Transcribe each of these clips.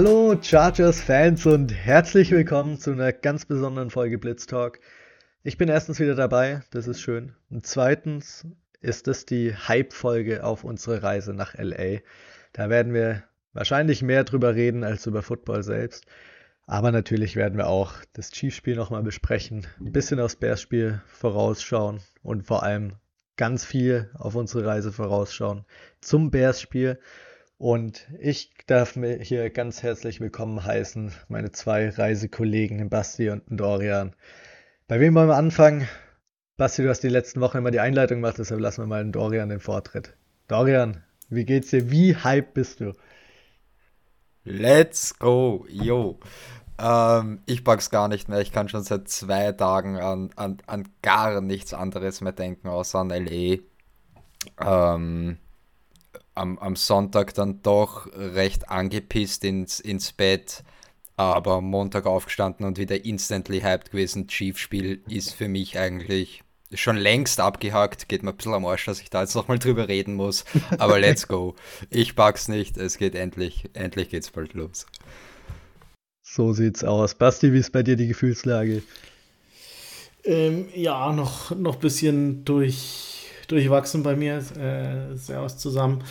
Hallo Chargers-Fans und herzlich willkommen zu einer ganz besonderen Folge Blitz Talk. Ich bin erstens wieder dabei, das ist schön. Und zweitens ist es die Hype-Folge auf unsere Reise nach LA. Da werden wir wahrscheinlich mehr drüber reden als über Football selbst. Aber natürlich werden wir auch das Chiefs-Spiel nochmal besprechen, ein bisschen aufs Bears-Spiel vorausschauen und vor allem ganz viel auf unsere Reise vorausschauen zum Bears-Spiel. Und ich darf mir hier ganz herzlich willkommen heißen, meine zwei Reisekollegen, Basti und Dorian. Bei wem wollen wir anfangen? Basti, du hast die letzten Wochen immer die Einleitung gemacht, deshalb lassen wir mal den Dorian den Vortritt. Dorian, wie geht's dir? Wie hype bist du? Let's go, yo. Ähm, ich pack's gar nicht mehr. Ich kann schon seit zwei Tagen an, an, an gar nichts anderes mehr denken, außer an LE. Ähm, am, am Sonntag dann doch recht angepisst ins, ins Bett, aber am Montag aufgestanden und wieder instantly hyped gewesen. Chief-Spiel ist für mich eigentlich schon längst abgehakt. Geht mir ein bisschen am Arsch, dass ich da jetzt nochmal drüber reden muss. Aber let's go. Ich pack's nicht. Es geht endlich. Endlich geht's bald los. So sieht's aus. Basti, wie ist bei dir die Gefühlslage? Ähm, ja, noch ein noch bisschen durch, durchwachsen bei mir. Äh, Servus zusammen.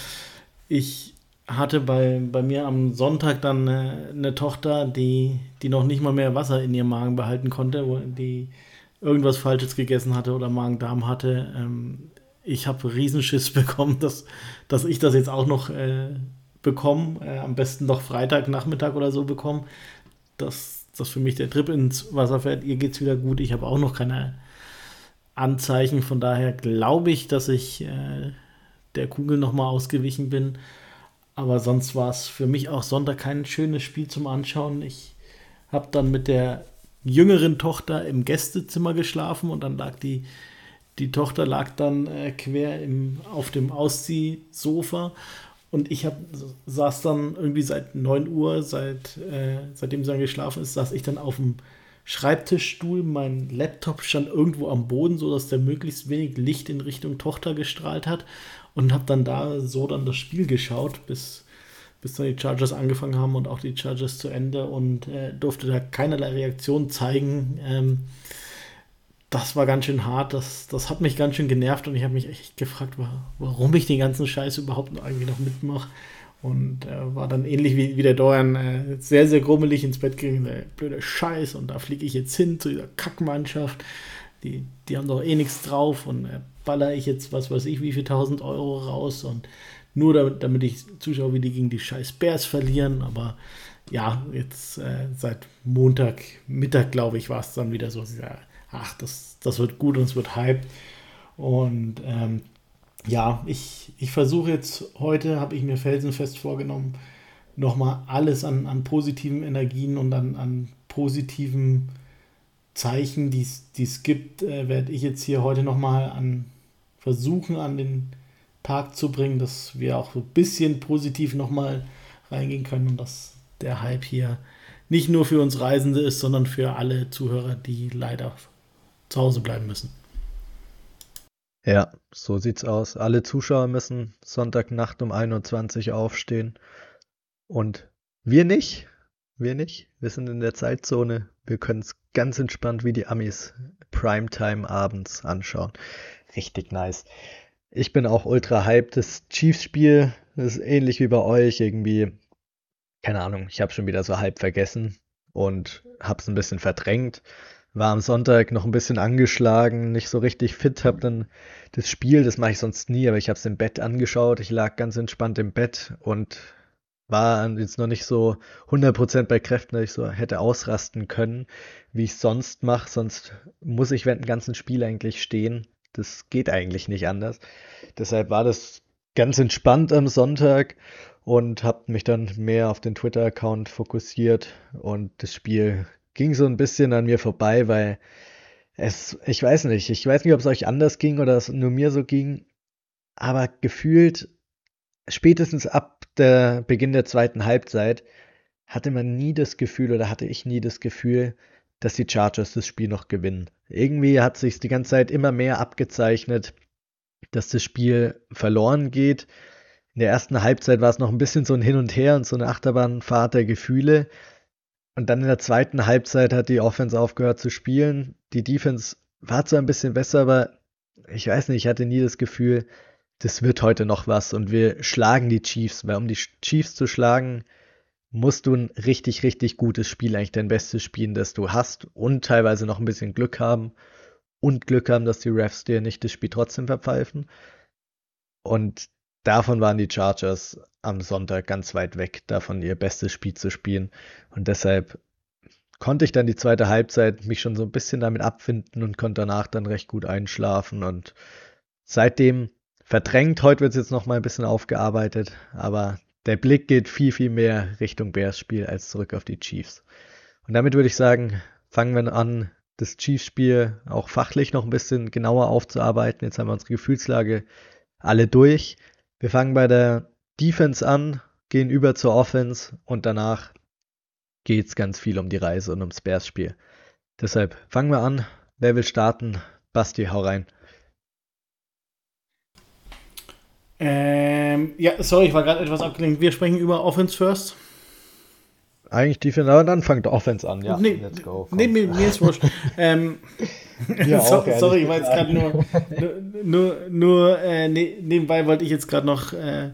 Ich hatte bei, bei mir am Sonntag dann eine, eine, Tochter, die, die noch nicht mal mehr Wasser in ihrem Magen behalten konnte, die irgendwas Falsches gegessen hatte oder Magen-Darm hatte. Ähm, ich habe Riesenschiss bekommen, dass, dass ich das jetzt auch noch äh, bekomme. Äh, am besten noch Freitagnachmittag oder so bekomme dass das für mich der Trip ins Wasser fährt. Ihr geht es wieder gut. Ich habe auch noch keine Anzeichen. Von daher glaube ich, dass ich äh, der Kugel nochmal ausgewichen bin. Aber sonst war es für mich auch Sonntag kein schönes Spiel zum Anschauen. Ich habe dann mit der jüngeren Tochter im Gästezimmer geschlafen und dann lag die, die Tochter lag dann äh, quer im, auf dem Ausziehsofa und ich hab, saß dann irgendwie seit 9 Uhr, seit, äh, seitdem sie dann geschlafen ist, saß ich dann auf dem Schreibtischstuhl. Mein Laptop stand irgendwo am Boden, sodass der möglichst wenig Licht in Richtung Tochter gestrahlt hat. Und habe dann da so dann das Spiel geschaut, bis, bis dann die Chargers angefangen haben und auch die Chargers zu Ende und äh, durfte da keinerlei Reaktion zeigen. Ähm, das war ganz schön hart, das, das hat mich ganz schön genervt und ich habe mich echt gefragt, warum ich den ganzen Scheiß überhaupt noch irgendwie noch mitmache. Und äh, war dann ähnlich wie, wie der Dorian äh, sehr, sehr grummelig ins Bett gegangen, der blöde Scheiß und da fliege ich jetzt hin zu dieser Kackmannschaft. Die, die haben doch eh nichts drauf und äh, baller ich jetzt was weiß ich wie viel tausend Euro raus und nur damit, damit ich zuschaue, wie die gegen die scheiß Bears verlieren. Aber ja, jetzt äh, seit Montag Mittag, glaube ich, war es dann wieder so, ach, das, das wird gut und es wird Hype. Und ähm, ja, ich, ich versuche jetzt heute, habe ich mir felsenfest vorgenommen, nochmal alles an, an positiven Energien und an, an positiven Zeichen, die es gibt, äh, werde ich jetzt hier heute nochmal an versuchen an den Tag zu bringen, dass wir auch so ein bisschen positiv nochmal reingehen können und dass der Hype hier nicht nur für uns Reisende ist, sondern für alle Zuhörer, die leider zu Hause bleiben müssen. Ja, so sieht's aus. Alle Zuschauer müssen Sonntagnacht um 21 Uhr aufstehen. Und wir nicht. Wir nicht. Wir sind in der Zeitzone. Wir können es ganz entspannt wie die Amis Primetime abends anschauen. Richtig nice. Ich bin auch ultra hyped. Das Chiefs-Spiel ist ähnlich wie bei euch irgendwie. Keine Ahnung, ich habe schon wieder so halb vergessen und hab's ein bisschen verdrängt war am Sonntag noch ein bisschen angeschlagen, nicht so richtig fit, habe dann das Spiel, das mache ich sonst nie, aber ich habe es im Bett angeschaut. Ich lag ganz entspannt im Bett und war jetzt noch nicht so 100% bei Kräften, dass ich so hätte ausrasten können, wie ich sonst mache. Sonst muss ich während dem ganzen Spiel eigentlich stehen. Das geht eigentlich nicht anders. Deshalb war das ganz entspannt am Sonntag und habe mich dann mehr auf den Twitter-Account fokussiert und das Spiel ging so ein bisschen an mir vorbei, weil es, ich weiß nicht, ich weiß nicht, ob es euch anders ging oder es nur mir so ging, aber gefühlt spätestens ab der Beginn der zweiten Halbzeit hatte man nie das Gefühl oder hatte ich nie das Gefühl, dass die Chargers das Spiel noch gewinnen. Irgendwie hat sich die ganze Zeit immer mehr abgezeichnet, dass das Spiel verloren geht. in der ersten Halbzeit war es noch ein bisschen so ein Hin und Her und so eine Achterbahnfahrt der Gefühle. Und dann in der zweiten Halbzeit hat die Offense aufgehört zu spielen. Die Defense war zwar ein bisschen besser, aber ich weiß nicht, ich hatte nie das Gefühl, das wird heute noch was und wir schlagen die Chiefs, weil um die Chiefs zu schlagen, musst du ein richtig, richtig gutes Spiel, eigentlich dein bestes spielen, das du hast und teilweise noch ein bisschen Glück haben und Glück haben, dass die Refs dir nicht das Spiel trotzdem verpfeifen. Und davon waren die Chargers am Sonntag ganz weit weg, davon ihr bestes Spiel zu spielen. Und deshalb konnte ich dann die zweite Halbzeit mich schon so ein bisschen damit abfinden und konnte danach dann recht gut einschlafen und seitdem verdrängt. Heute wird es jetzt noch mal ein bisschen aufgearbeitet, aber der Blick geht viel, viel mehr Richtung Bears Spiel als zurück auf die Chiefs. Und damit würde ich sagen, fangen wir an, das Chiefs-Spiel auch fachlich noch ein bisschen genauer aufzuarbeiten. Jetzt haben wir unsere Gefühlslage alle durch. Wir fangen bei der Defense an, gehen über zur Offense und danach geht es ganz viel um die Reise und ums Bears-Spiel. Deshalb fangen wir an. Wer will starten? Basti, hau rein. Ähm, ja, sorry, ich war gerade etwas abgelenkt. Wir sprechen über Offense first. Eigentlich Defense, aber dann fangt Offense an, ja. Nee, let's go. Nee, mir, mir ist wurscht. ähm, ja, so, sorry, ich war jetzt gerade nur, nur, nur äh, ne, nebenbei wollte ich jetzt gerade noch äh,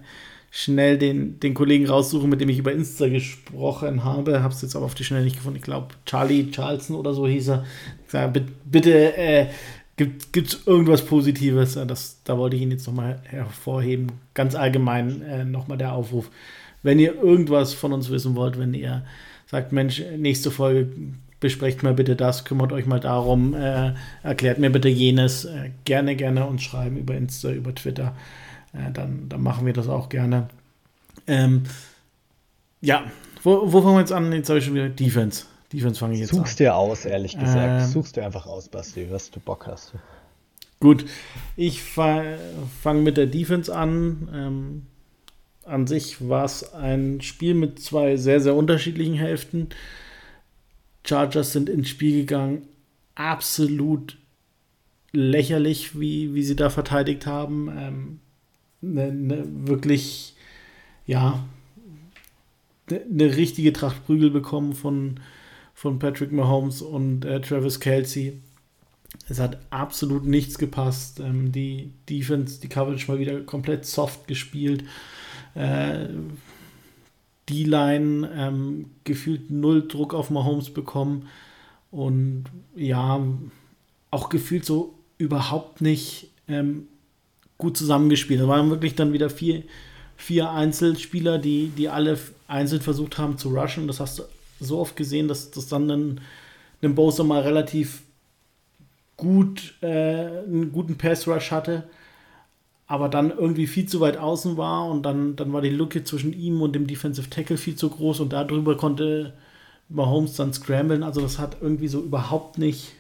schnell den, den Kollegen raussuchen, mit dem ich über Insta gesprochen habe. Habe es jetzt aber auf die Schnelle nicht gefunden. Ich glaube, Charlie Charleston oder so hieß er. Sag, bitte, äh, Gibt es irgendwas Positives? Das, da wollte ich ihn jetzt nochmal hervorheben. Ganz allgemein äh, nochmal der Aufruf. Wenn ihr irgendwas von uns wissen wollt, wenn ihr sagt, Mensch, nächste Folge besprecht mal bitte das, kümmert euch mal darum, äh, erklärt mir bitte jenes, äh, gerne, gerne uns schreiben über Insta, über Twitter. Äh, dann, dann machen wir das auch gerne. Ähm, ja, wo, wo fangen wir jetzt an? Jetzt habe ich schon wieder Defense. Defense fange ich jetzt Suchst an. dir aus, ehrlich gesagt. Ähm, Suchst dir einfach aus, Basti, was du Bock hast. Gut, ich fange mit der Defense an. Ähm, an sich war es ein Spiel mit zwei sehr, sehr unterschiedlichen Hälften. Chargers sind ins Spiel gegangen, absolut lächerlich, wie, wie sie da verteidigt haben. Ähm, ne, ne, wirklich, ja, eine ne richtige Tracht Prügel bekommen von, von Patrick Mahomes und äh, Travis Kelsey. Es hat absolut nichts gepasst. Ähm, die Defense, die Coverage mal wieder komplett soft gespielt. Äh, die Line ähm, gefühlt null Druck auf Mahomes bekommen und ja, auch gefühlt so überhaupt nicht ähm, gut zusammengespielt. Da waren wirklich dann wieder vier, vier Einzelspieler, die, die alle einzeln versucht haben zu rushen. Das hast du so oft gesehen, dass das dann einen, einen Bowser mal relativ gut äh, einen guten Pass-Rush hatte, aber dann irgendwie viel zu weit außen war und dann, dann war die Lücke zwischen ihm und dem Defensive Tackle viel zu groß und darüber konnte Mahomes dann scramblen. Also das hat irgendwie so überhaupt nicht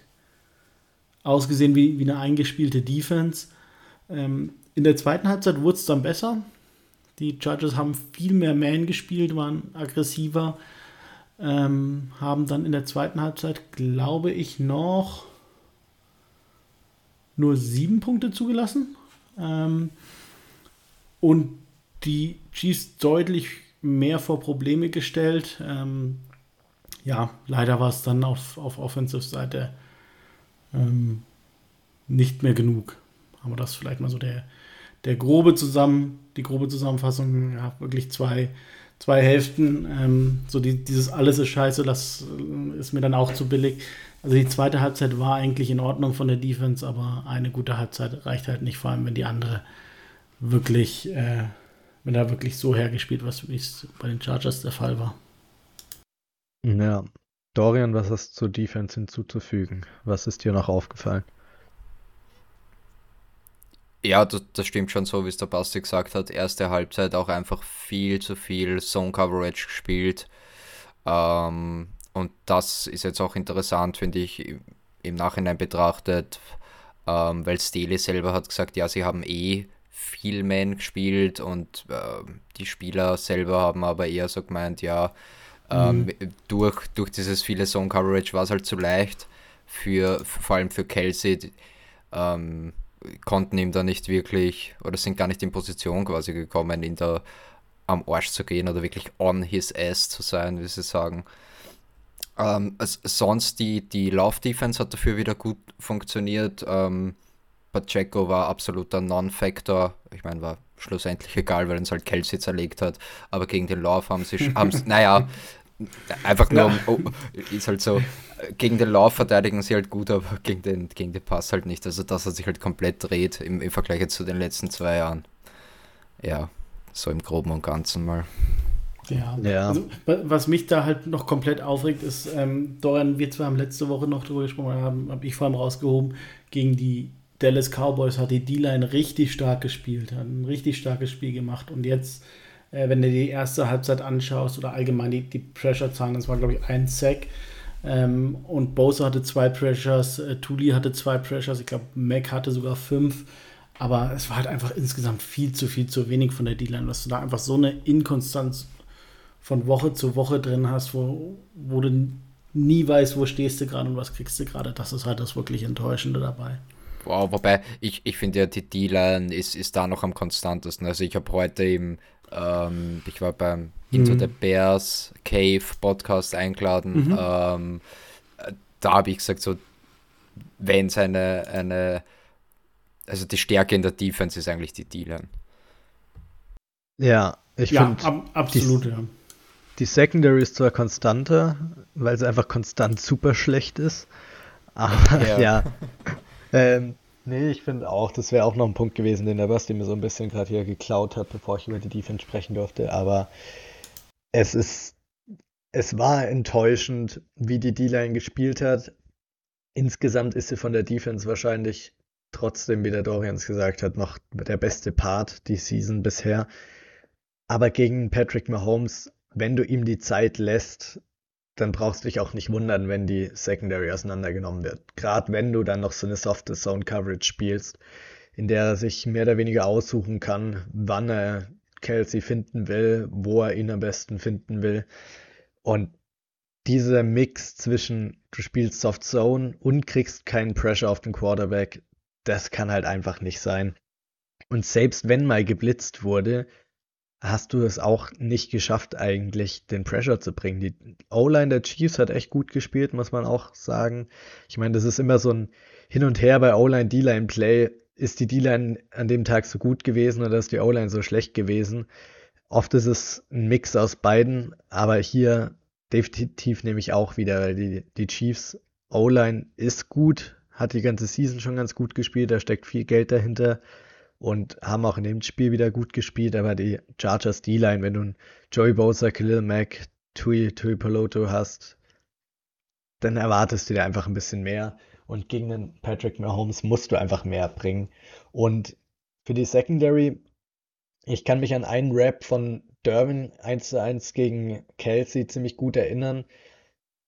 ausgesehen wie, wie eine eingespielte Defense. Ähm, in der zweiten Halbzeit wurde es dann besser. Die Chargers haben viel mehr Man gespielt, waren aggressiver. Ähm, haben dann in der zweiten Halbzeit, glaube ich, noch nur sieben Punkte zugelassen. Ähm, und die Chiefs deutlich mehr vor Probleme gestellt. Ähm, ja, leider war es dann auf, auf Offensive-Seite ähm, nicht mehr genug. Aber das vielleicht mal so der, der grobe zusammen, die grobe Zusammenfassung, ja, wirklich zwei zwei Hälften, ähm, so die, dieses alles ist scheiße, das äh, ist mir dann auch zu billig. Also die zweite Halbzeit war eigentlich in Ordnung von der Defense, aber eine gute Halbzeit reicht halt nicht, vor allem wenn die andere wirklich, äh, wenn da wirklich so hergespielt was wie es bei den Chargers der Fall war. Ja. Dorian, was hast du zur Defense hinzuzufügen? Was ist dir noch aufgefallen? Ja, das, das, stimmt schon so, wie es der Basti gesagt hat. Erste Halbzeit auch einfach viel zu viel Zone Coverage gespielt. Ähm, und das ist jetzt auch interessant, finde ich, im Nachhinein betrachtet, ähm, weil Staley selber hat gesagt, ja, sie haben eh viel Man gespielt und äh, die Spieler selber haben aber eher so gemeint, ja, ähm, mhm. durch, durch dieses viele Zone Coverage war es halt zu leicht für vor allem für Kelsey. Ähm, konnten ihm da nicht wirklich oder sind gar nicht in Position quasi gekommen, ihn da am Arsch zu gehen oder wirklich on his ass zu sein, wie sie sagen. Ähm, also sonst die, die Lauf-Defense hat dafür wieder gut funktioniert. Ähm, Pacheco war absoluter Non-Factor. Ich meine, war schlussendlich egal, weil uns halt Kelsey zerlegt hat. Aber gegen den Lauf haben sie, haben naja, einfach nur, ja. um, oh, ist halt so, gegen den Lauf verteidigen sie halt gut, aber gegen den, gegen den Pass halt nicht. Also das hat sich halt komplett dreht im, im Vergleich zu den letzten zwei Jahren. Ja, so im Groben und Ganzen mal. Ja, ja. Also, was mich da halt noch komplett aufregt, ist, ähm, Dorian, wir zwei haben letzte Woche noch drüber gesprochen, haben, habe ich vor allem rausgehoben, gegen die Dallas Cowboys hat die D-Line richtig stark gespielt, hat ein richtig starkes Spiel gemacht und jetzt, äh, wenn du die erste Halbzeit anschaust oder allgemein die, die Pressure-Zahlen, das war glaube ich ein Sack ähm, und Bosa hatte zwei Pressures, äh, Tuli hatte zwei Pressures, ich glaube Mac hatte sogar fünf aber es war halt einfach insgesamt viel zu viel zu wenig von der D-Line, dass du da einfach so eine Inkonstanz von Woche zu Woche drin hast, wo, wo du nie weißt, wo stehst du gerade und was kriegst du gerade. Das ist halt das wirklich Enttäuschende dabei. Wow, wobei ich, ich finde ja, die D-Line ist, ist da noch am konstantesten. Also ich habe heute eben, ähm, ich war beim Into mhm. the Bears Cave Podcast eingeladen. Mhm. Ähm, da habe ich gesagt, so, wenn es eine, eine also die Stärke in der Defense ist eigentlich die D-Line. Ja, ich ja, finde. Ab, absolut, die, ja. Die Secondary ist zwar konstanter, weil sie einfach konstant super schlecht ist. Aber ja. ja. ähm, nee, ich finde auch, das wäre auch noch ein Punkt gewesen, den der Basti mir so ein bisschen gerade hier geklaut hat, bevor ich über die Defense sprechen durfte. Aber es ist, es war enttäuschend, wie die D-Line gespielt hat. Insgesamt ist sie von der Defense wahrscheinlich trotzdem, wie der Dorians gesagt hat, noch der beste Part die Season bisher. Aber gegen Patrick Mahomes, wenn du ihm die Zeit lässt, dann brauchst du dich auch nicht wundern, wenn die Secondary auseinandergenommen wird. Gerade wenn du dann noch so eine softe Zone Coverage spielst, in der er sich mehr oder weniger aussuchen kann, wann er Kelsey finden will, wo er ihn am besten finden will. Und dieser Mix zwischen du spielst Soft Zone und kriegst keinen Pressure auf den Quarterback, das kann halt einfach nicht sein. Und selbst wenn mal geblitzt wurde, hast du es auch nicht geschafft, eigentlich den Pressure zu bringen. Die O-Line der Chiefs hat echt gut gespielt, muss man auch sagen. Ich meine, das ist immer so ein Hin und Her bei O-Line, D-Line Play. Ist die D-Line an dem Tag so gut gewesen oder ist die O-Line so schlecht gewesen? Oft ist es ein Mix aus beiden, aber hier definitiv nehme ich auch wieder, weil die, die Chiefs O-Line ist gut, hat die ganze Season schon ganz gut gespielt, da steckt viel Geld dahinter und haben auch in dem Spiel wieder gut gespielt, aber die Chargers D-Line, wenn du einen Joey Bosa, Khalil Mack, Tui, Tui Peloto hast, dann erwartest du dir einfach ein bisschen mehr und gegen den Patrick Mahomes musst du einfach mehr bringen. Und für die Secondary, ich kann mich an einen Rap von Durbin 1 zu 1 gegen Kelsey ziemlich gut erinnern,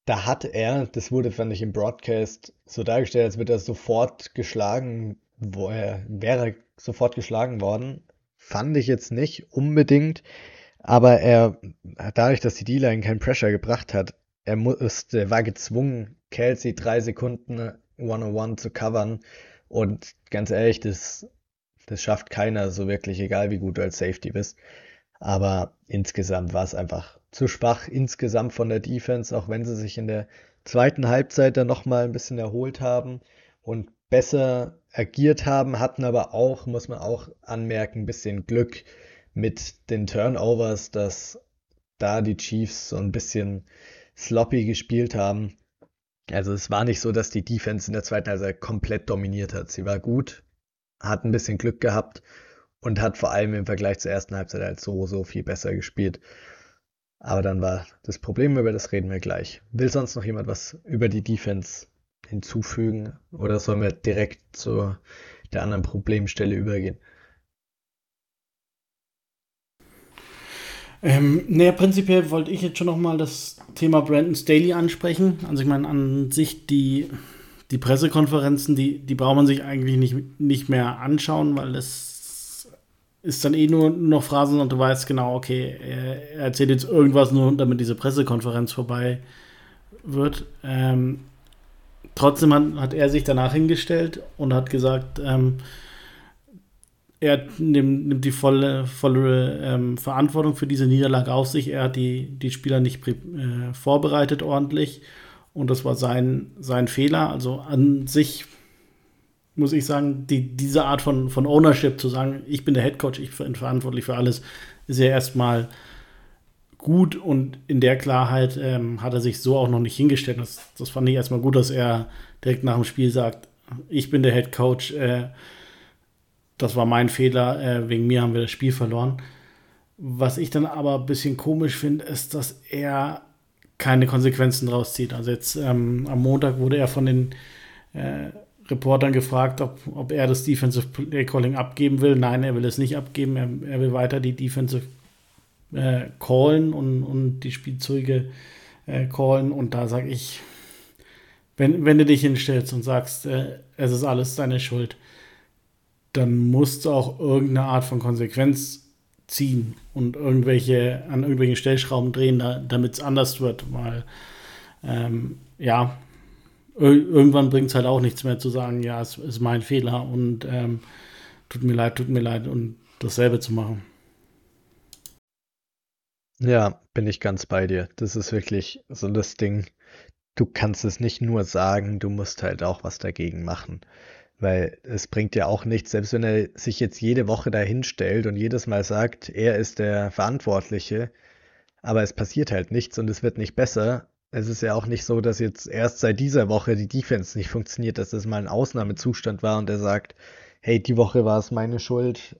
da hat er, das wurde, fand ich im Broadcast so dargestellt, als würde er sofort geschlagen, wo er wäre sofort geschlagen worden. Fand ich jetzt nicht unbedingt, aber er, dadurch, dass die D-Line keinen Pressure gebracht hat, er musste, war gezwungen, Kelsey drei Sekunden One-on-One zu covern. Und ganz ehrlich, das, das schafft keiner so wirklich, egal wie gut du als Safety bist. Aber insgesamt war es einfach zu schwach insgesamt von der Defense, auch wenn sie sich in der zweiten Halbzeit dann nochmal ein bisschen erholt haben und besser agiert haben, hatten aber auch, muss man auch anmerken, ein bisschen Glück mit den Turnovers, dass da die Chiefs so ein bisschen sloppy gespielt haben. Also es war nicht so, dass die Defense in der zweiten Halbzeit komplett dominiert hat. Sie war gut, hat ein bisschen Glück gehabt und hat vor allem im Vergleich zur ersten Halbzeit halt so, so viel besser gespielt. Aber dann war das Problem, über das reden wir gleich. Will sonst noch jemand was über die Defense hinzufügen oder sollen wir direkt zu der anderen Problemstelle übergehen? Ähm, naja, prinzipiell wollte ich jetzt schon nochmal das Thema Brandon Staley ansprechen. Also ich meine, an sich die, die Pressekonferenzen, die, die braucht man sich eigentlich nicht, nicht mehr anschauen, weil das ist dann eh nur noch Phrasen und du weißt genau, okay, er, erzählt jetzt irgendwas nur, damit diese Pressekonferenz vorbei wird. Ähm, trotzdem hat, hat, er sich danach hingestellt und hat gesagt, ähm, er nimmt, nimmt, die volle, volle ähm, Verantwortung für diese Niederlage auf sich. Er hat die, die Spieler nicht äh, vorbereitet ordentlich und das war sein, sein Fehler. Also an sich muss ich sagen, die, diese Art von, von Ownership zu sagen, ich bin der Head Coach, ich bin verantwortlich für alles, ist ja erstmal gut und in der Klarheit ähm, hat er sich so auch noch nicht hingestellt. Das, das fand ich erstmal gut, dass er direkt nach dem Spiel sagt, ich bin der Head Coach, äh, das war mein Fehler, äh, wegen mir haben wir das Spiel verloren. Was ich dann aber ein bisschen komisch finde, ist, dass er keine Konsequenzen draus zieht. Also jetzt ähm, am Montag wurde er von den äh, Reportern gefragt, ob, ob er das Defensive Play Calling abgeben will. Nein, er will es nicht abgeben. Er, er will weiter die Defensive äh, callen und, und die Spielzeuge äh, callen. Und da sage ich, wenn, wenn du dich hinstellst und sagst, äh, es ist alles deine Schuld, dann musst du auch irgendeine Art von Konsequenz ziehen und irgendwelche an irgendwelchen Stellschrauben drehen, da, damit es anders wird. Weil ähm, ja, irgendwann bringt es halt auch nichts mehr zu sagen, ja, es ist mein Fehler und ähm, tut mir leid, tut mir leid und dasselbe zu machen. Ja, bin ich ganz bei dir. Das ist wirklich so das Ding. Du kannst es nicht nur sagen, du musst halt auch was dagegen machen. Weil es bringt ja auch nichts, selbst wenn er sich jetzt jede Woche dahin stellt und jedes Mal sagt, er ist der Verantwortliche, aber es passiert halt nichts und es wird nicht besser, es ist ja auch nicht so, dass jetzt erst seit dieser Woche die Defense nicht funktioniert, dass das mal ein Ausnahmezustand war und er sagt, hey, die Woche war es meine Schuld,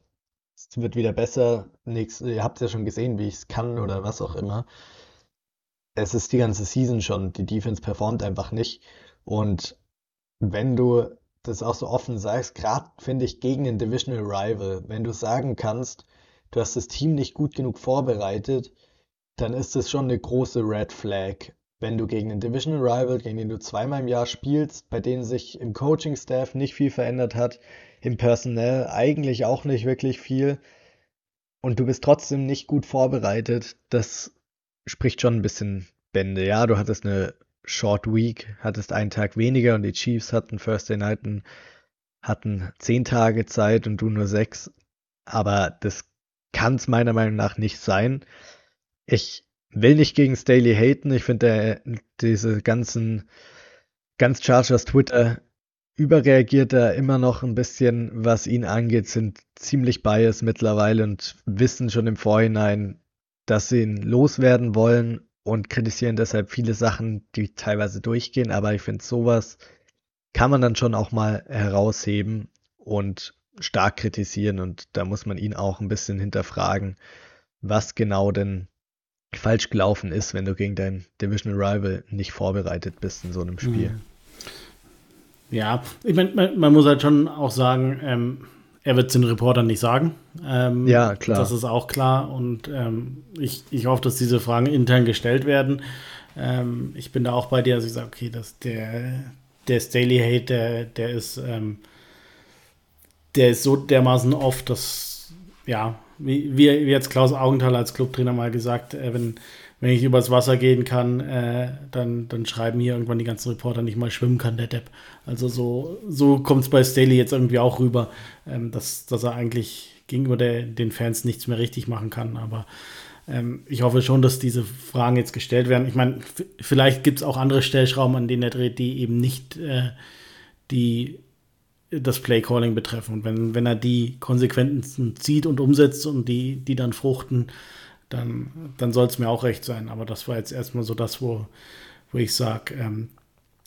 wird wieder besser, Nix, ihr habt ja schon gesehen, wie ich es kann oder was auch immer. Es ist die ganze Season schon, die Defense performt einfach nicht. Und wenn du das auch so offen sagst, gerade finde ich gegen den Divisional Rival, wenn du sagen kannst, du hast das Team nicht gut genug vorbereitet, dann ist das schon eine große Red Flag. Wenn du gegen einen Divisional Rival, gegen den du zweimal im Jahr spielst, bei denen sich im Coaching-Staff nicht viel verändert hat, im Personell eigentlich auch nicht wirklich viel und du bist trotzdem nicht gut vorbereitet, das spricht schon ein bisschen Bände. Ja, du hattest eine Short Week, hattest einen Tag weniger und die Chiefs hatten Thursday Night hatten zehn Tage Zeit und du nur sechs. Aber das kann es meiner Meinung nach nicht sein. Ich will nicht gegen Staley haten. Ich finde, diese ganzen, ganz Chargers Twitter überreagiert da immer noch ein bisschen, was ihn angeht, sind ziemlich biased mittlerweile und wissen schon im Vorhinein, dass sie ihn loswerden wollen und kritisieren deshalb viele Sachen, die teilweise durchgehen. Aber ich finde, sowas kann man dann schon auch mal herausheben und stark kritisieren und da muss man ihn auch ein bisschen hinterfragen, was genau denn falsch gelaufen ist, wenn du gegen dein Divisional Rival nicht vorbereitet bist in so einem Spiel. Mhm. Ja, ich meine, man, man, muss halt schon auch sagen, ähm, er wird es den Reportern nicht sagen. Ähm, ja, klar. Das ist auch klar und ähm, ich, ich hoffe, dass diese Fragen intern gestellt werden. Ähm, ich bin da auch bei dir, dass ich sage, okay, dass der, der Staley Hate, der, der ist, ähm, der ist so dermaßen oft, dass, ja, wie, wie jetzt Klaus Augenthaler als Clubtrainer mal gesagt, äh, wenn, wenn ich übers Wasser gehen kann, äh, dann, dann schreiben hier irgendwann die ganzen Reporter nicht mal schwimmen kann, der Depp. Also so, so kommt es bei Staley jetzt irgendwie auch rüber, ähm, dass, dass er eigentlich gegenüber der, den Fans nichts mehr richtig machen kann. Aber ähm, ich hoffe schon, dass diese Fragen jetzt gestellt werden. Ich meine, vielleicht gibt es auch andere Stellschrauben, an denen er dreht, die eben nicht äh, die das Playcalling betreffen. Und wenn, wenn er die Konsequenzen zieht und umsetzt und die, die dann fruchten, dann, dann soll es mir auch recht sein. Aber das war jetzt erstmal so das, wo, wo ich sage, ähm,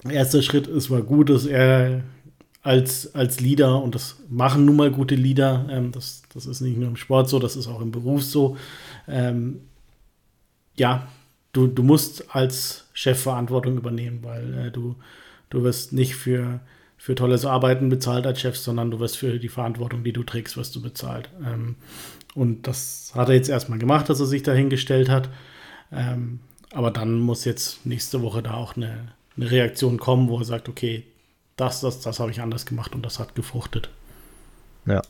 erster Schritt ist war gut, dass er als, als Leader, und das machen nun mal gute Leader, ähm, das, das ist nicht nur im Sport so, das ist auch im Beruf so. Ähm, ja, du, du musst als Chef Verantwortung übernehmen, weil äh, du, du wirst nicht für für tolles Arbeiten bezahlt als Chef, sondern du wirst für die Verantwortung, die du trägst, wirst du bezahlt. Ähm, und das hat er jetzt erstmal gemacht, dass er sich dahingestellt hat. Ähm, aber dann muss jetzt nächste Woche da auch eine, eine Reaktion kommen, wo er sagt, okay, das, das, das habe ich anders gemacht und das hat gefruchtet. Ja.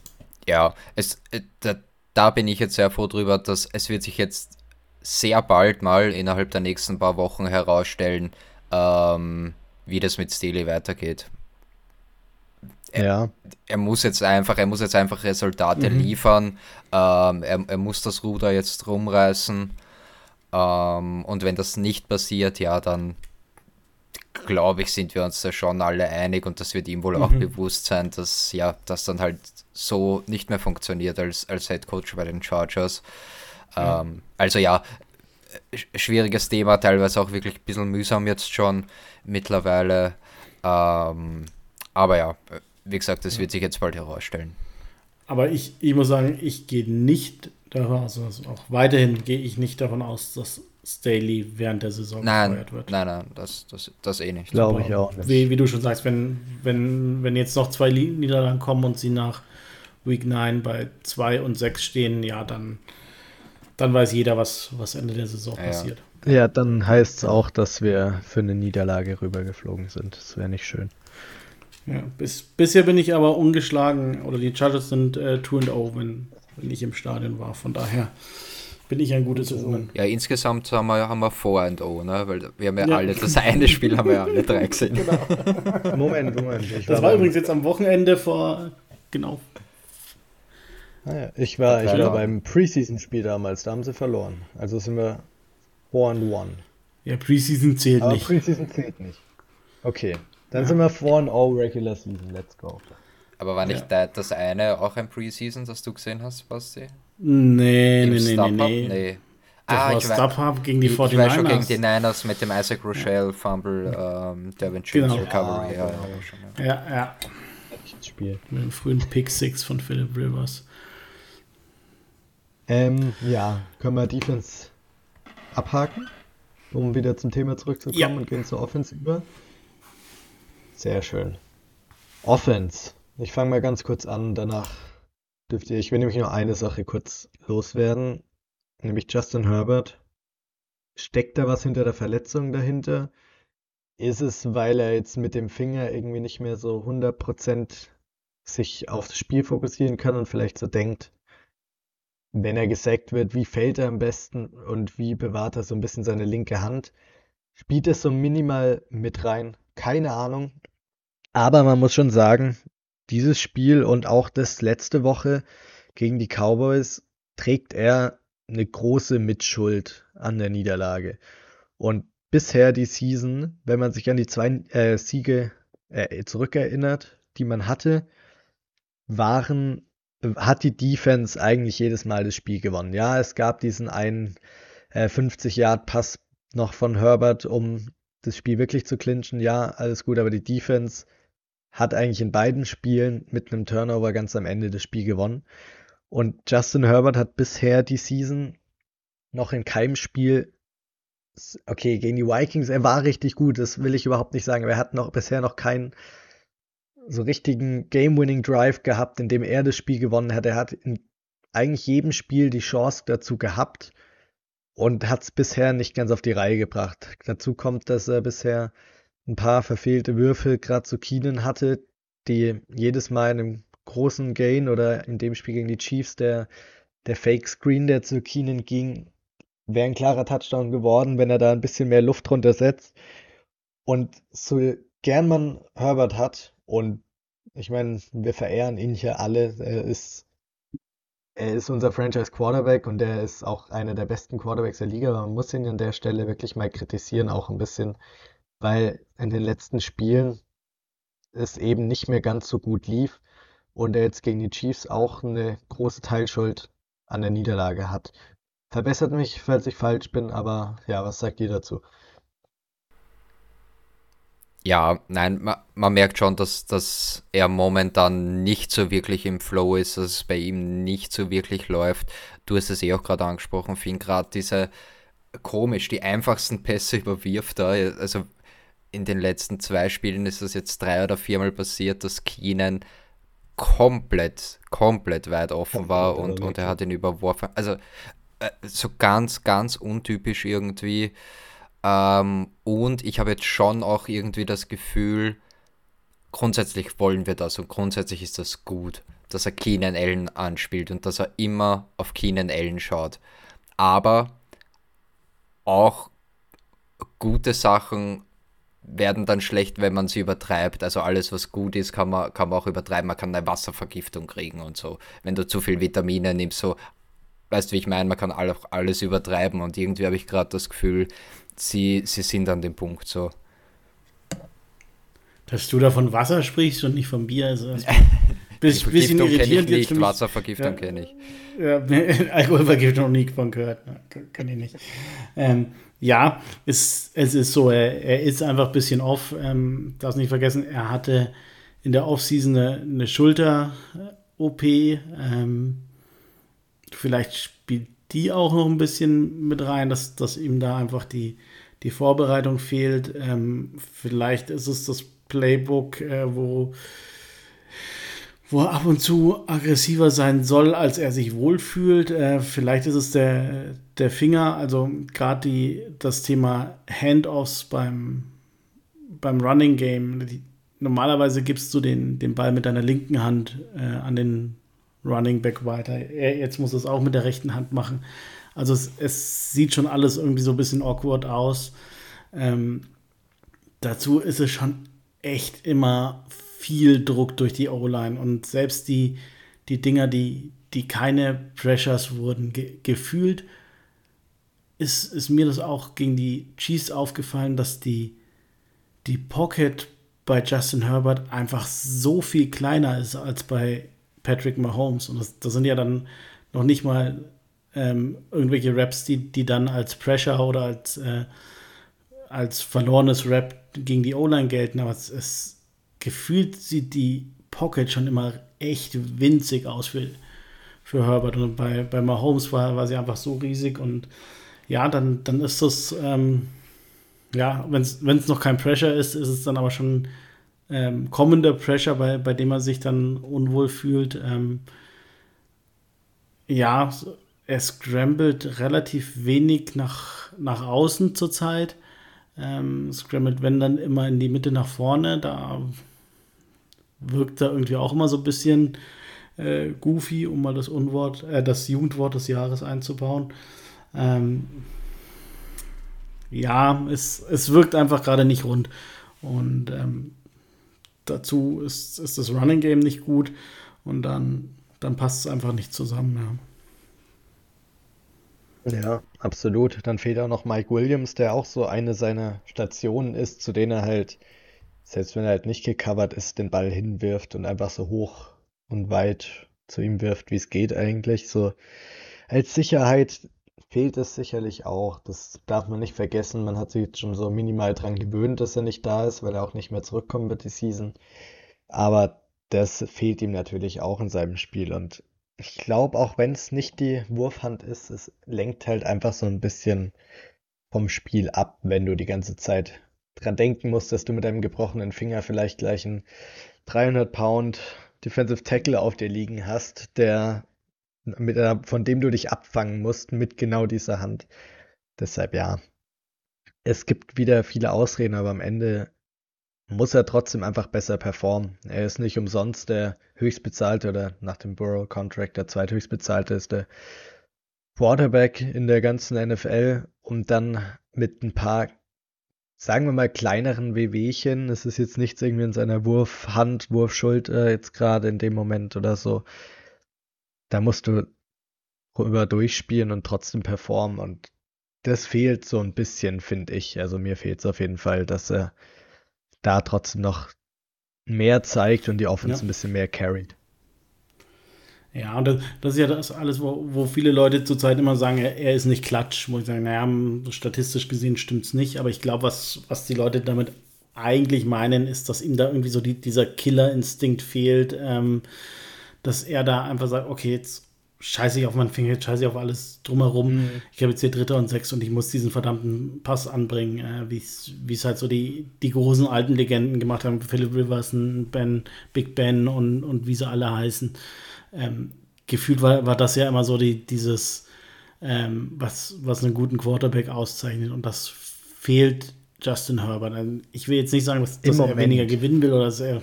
Ja, es, äh, da, da bin ich jetzt sehr froh drüber, dass es wird sich jetzt sehr bald mal innerhalb der nächsten paar Wochen herausstellen, ähm, wie das mit Staley weitergeht. Er, ja. er muss jetzt einfach, er muss jetzt einfach Resultate mhm. liefern. Ähm, er, er muss das Ruder jetzt rumreißen. Ähm, und wenn das nicht passiert, ja, dann glaube ich, sind wir uns da schon alle einig und das wird ihm wohl mhm. auch bewusst sein, dass ja, das dann halt so nicht mehr funktioniert als, als Head Coach bei den Chargers. Ja. Ähm, also ja, schwieriges Thema, teilweise auch wirklich ein bisschen mühsam jetzt schon mittlerweile. Ähm, aber ja, wie gesagt, das wird sich jetzt bald herausstellen. Aber ich, ich muss sagen, ich gehe nicht davon aus, also auch weiterhin gehe ich nicht davon aus, dass Staley während der Saison nein, gefeuert wird. Nein, nein, das, das, das eh nicht. Glaube ich auch nicht. Wie, wie, du schon sagst, wenn, wenn, wenn jetzt noch zwei Niederlagen kommen und sie nach Week 9 bei 2 und 6 stehen, ja, dann, dann weiß jeder, was, was Ende der Saison ja, passiert. Ja, dann heißt es auch, dass wir für eine Niederlage rübergeflogen sind. Das wäre nicht schön. Ja, bis, bisher bin ich aber ungeschlagen, oder die Chargers sind äh, 2-0, wenn, wenn ich im Stadion war. Von daher bin ich ein gutes Omen. Ja, insgesamt haben wir, haben wir 4-0, ne? weil wir haben ja, ja, alle, das eine Spiel haben wir ja alle drei gesehen. Genau. Moment, Moment. das war, übrigens jetzt am Wochenende vor, genau. Ah ja, ich war, ich war beim Preseason-Spiel damals, da haben sie verloren. Also sind wir 4-1. Ja, Preseason zählt Aber nicht. Preseason zählt nicht. Okay. Dann ja. sind wir vor und all Regular Season. Let's go. Aber war nicht ja. das eine auch ein Preseason, das du gesehen hast, Basti? Nee, Im nee, nee, nee, nee. Das ah, war StubHub gegen die 49ers. Ich war schon gegen die Niners mit dem Isaac Rochelle Fumble, ähm, Devin Jones genau. Recovery. Ja, ja, ja. ja, ja. Spiel. Mit dem frühen Pick 6 von Philip Rivers. Ähm, ja, können wir Defense abhaken, um wieder zum Thema zurückzukommen ja. und gehen zur Offense über. Sehr schön. Offense. Ich fange mal ganz kurz an, danach dürft ihr, ich will nämlich nur eine Sache kurz loswerden, nämlich Justin Herbert. Steckt da was hinter der Verletzung dahinter? Ist es, weil er jetzt mit dem Finger irgendwie nicht mehr so 100% sich aufs Spiel fokussieren kann und vielleicht so denkt, wenn er gesackt wird, wie fällt er am besten und wie bewahrt er so ein bisschen seine linke Hand? Spielt es so minimal mit rein? Keine Ahnung. Aber man muss schon sagen, dieses Spiel und auch das letzte Woche gegen die Cowboys trägt er eine große Mitschuld an der Niederlage. Und bisher die Season, wenn man sich an die zwei äh, Siege äh, zurückerinnert, die man hatte, waren, hat die Defense eigentlich jedes Mal das Spiel gewonnen. Ja, es gab diesen einen äh, 50-Yard-Pass noch von Herbert, um das Spiel wirklich zu clinchen. Ja, alles gut, aber die Defense hat eigentlich in beiden Spielen mit einem Turnover ganz am Ende das Spiel gewonnen. Und Justin Herbert hat bisher die Season noch in keinem Spiel, okay, gegen die Vikings, er war richtig gut, das will ich überhaupt nicht sagen, aber er hat noch bisher noch keinen so richtigen Game-Winning Drive gehabt, in dem er das Spiel gewonnen hat. Er hat in eigentlich jedem Spiel die Chance dazu gehabt und hat es bisher nicht ganz auf die Reihe gebracht. Dazu kommt, dass er bisher ein paar verfehlte Würfe gerade zu Keenan hatte, die jedes Mal in einem großen Gain oder in dem Spiel gegen die Chiefs der, der Fake Screen, der zu Keenan ging, wäre ein klarer Touchdown geworden, wenn er da ein bisschen mehr Luft drunter setzt. Und so gern man Herbert hat, und ich meine, wir verehren ihn hier alle, er ist, er ist unser Franchise Quarterback und er ist auch einer der besten Quarterbacks der Liga, man muss ihn an der Stelle wirklich mal kritisieren, auch ein bisschen, weil in den letzten Spielen es eben nicht mehr ganz so gut lief und er jetzt gegen die Chiefs auch eine große Teilschuld an der Niederlage hat. Verbessert mich, falls ich falsch bin, aber ja, was sagt ihr dazu? Ja, nein, man, man merkt schon, dass, dass er momentan nicht so wirklich im Flow ist, dass es bei ihm nicht so wirklich läuft. Du hast es eh auch gerade angesprochen, Finn, gerade diese komisch, die einfachsten Pässe überwirft er. Also in den letzten zwei Spielen ist das jetzt drei oder viermal passiert, dass Keenan komplett, komplett weit offen war und, und er hat ihn überworfen. Also äh, so ganz, ganz untypisch irgendwie. Ähm, und ich habe jetzt schon auch irgendwie das Gefühl, grundsätzlich wollen wir das und grundsätzlich ist das gut, dass er Keenan Allen anspielt und dass er immer auf Keenan Allen schaut. Aber auch gute Sachen werden dann schlecht, wenn man sie übertreibt. Also alles, was gut ist, kann man, kann man auch übertreiben. Man kann eine Wasservergiftung kriegen und so. Wenn du zu viel Vitamine nimmst, so, weißt du, wie ich meine, man kann auch alles übertreiben und irgendwie habe ich gerade das Gefühl, sie, sie sind an dem Punkt so. Dass du da von Wasser sprichst und nicht von Bier, also bis, bisschen irritierend. Ich nicht, Wasservergiftung ja, kenne ich. Ja, Alkoholvergiftung noch nie von gehört, kann ich nicht. Ähm, ja, es, es ist so, er, er ist einfach ein bisschen off. Ähm, darf nicht vergessen, er hatte in der Offseason eine, eine Schulter-OP. Ähm, vielleicht spielt die auch noch ein bisschen mit rein, dass, dass ihm da einfach die, die Vorbereitung fehlt. Ähm, vielleicht ist es das Playbook, äh, wo wo er ab und zu aggressiver sein soll, als er sich wohlfühlt. Äh, vielleicht ist es der, der Finger, also gerade das Thema Handoffs beim, beim Running Game. Die, normalerweise gibst du den, den Ball mit deiner linken Hand äh, an den Running Back weiter. Er, jetzt muss es auch mit der rechten Hand machen. Also es, es sieht schon alles irgendwie so ein bisschen awkward aus. Ähm, dazu ist es schon echt immer viel Druck durch die O-Line und selbst die, die Dinger, die, die keine Pressures wurden, ge gefühlt ist, ist mir das auch gegen die Chiefs aufgefallen, dass die, die Pocket bei Justin Herbert einfach so viel kleiner ist als bei Patrick Mahomes. Und das, das sind ja dann noch nicht mal ähm, irgendwelche Raps, die, die dann als Pressure oder als, äh, als verlorenes Rap gegen die O-Line gelten, aber es, es gefühlt sieht die Pocket schon immer echt winzig aus für, für Herbert. Und bei, bei Mahomes war, war sie einfach so riesig. Und ja, dann, dann ist das, ähm, ja, wenn es noch kein Pressure ist, ist es dann aber schon ähm, kommender Pressure, bei, bei dem er sich dann unwohl fühlt. Ähm, ja, er scrambled relativ wenig nach, nach außen zurzeit. Ähm, scrambled, wenn dann immer in die Mitte nach vorne. Da wirkt er irgendwie auch immer so ein bisschen äh, goofy, um mal das Unwort, äh, das Jugendwort des Jahres einzubauen. Ähm, ja, es, es wirkt einfach gerade nicht rund. Und ähm, dazu ist, ist das Running Game nicht gut und dann, dann passt es einfach nicht zusammen. Ja. Ja, absolut. Dann fehlt auch noch Mike Williams, der auch so eine seiner Stationen ist, zu denen er halt selbst wenn er halt nicht gecovert ist, den Ball hinwirft und einfach so hoch und weit zu ihm wirft, wie es geht eigentlich. So als Sicherheit fehlt es sicherlich auch. Das darf man nicht vergessen. Man hat sich jetzt schon so minimal dran gewöhnt, dass er nicht da ist, weil er auch nicht mehr zurückkommen wird die Season. Aber das fehlt ihm natürlich auch in seinem Spiel. Und ich glaube, auch wenn es nicht die Wurfhand ist, es lenkt halt einfach so ein bisschen vom Spiel ab, wenn du die ganze Zeit dran denken musst, dass du mit deinem gebrochenen Finger vielleicht gleich einen 300 Pound Defensive Tackle auf dir liegen hast, der mit einer, von dem du dich abfangen musst mit genau dieser Hand. Deshalb ja. Es gibt wieder viele Ausreden, aber am Ende muss er trotzdem einfach besser performen. Er ist nicht umsonst der höchstbezahlte oder nach dem Burrow Contract der zweithöchstbezahlte ist der Quarterback in der ganzen NFL und dann mit ein paar sagen wir mal, kleineren Wehwehchen. Es ist jetzt nichts irgendwie in seiner Wurfhand, Wurfschulter jetzt gerade in dem Moment oder so. Da musst du rüber durchspielen und trotzdem performen. Und das fehlt so ein bisschen, finde ich. Also mir fehlt es auf jeden Fall, dass er da trotzdem noch mehr zeigt und die Offense ja. ein bisschen mehr carried. Ja, und das, das, ist ja das alles, wo, wo viele Leute zurzeit immer sagen, er, er ist nicht klatsch. Wo ich sage, naja, statistisch gesehen stimmt es nicht. Aber ich glaube, was, was die Leute damit eigentlich meinen, ist, dass ihm da irgendwie so die, dieser Killerinstinkt fehlt. Ähm, dass er da einfach sagt, okay, jetzt scheiße ich auf meinen Finger, scheiße ich auf alles drumherum. Mhm. Ich habe jetzt hier Dritter und Sechs und ich muss diesen verdammten Pass anbringen, äh, wie es halt so die, die großen alten Legenden gemacht haben. Philip Riverson, Ben, Big Ben und, und wie sie alle heißen ähm, gefühlt war, war das ja immer so die, dieses, ähm, was, was einen guten Quarterback auszeichnet. Und das fehlt Justin Herbert. Also ich will jetzt nicht sagen, dass, dass er weniger gewinnen will oder dass er.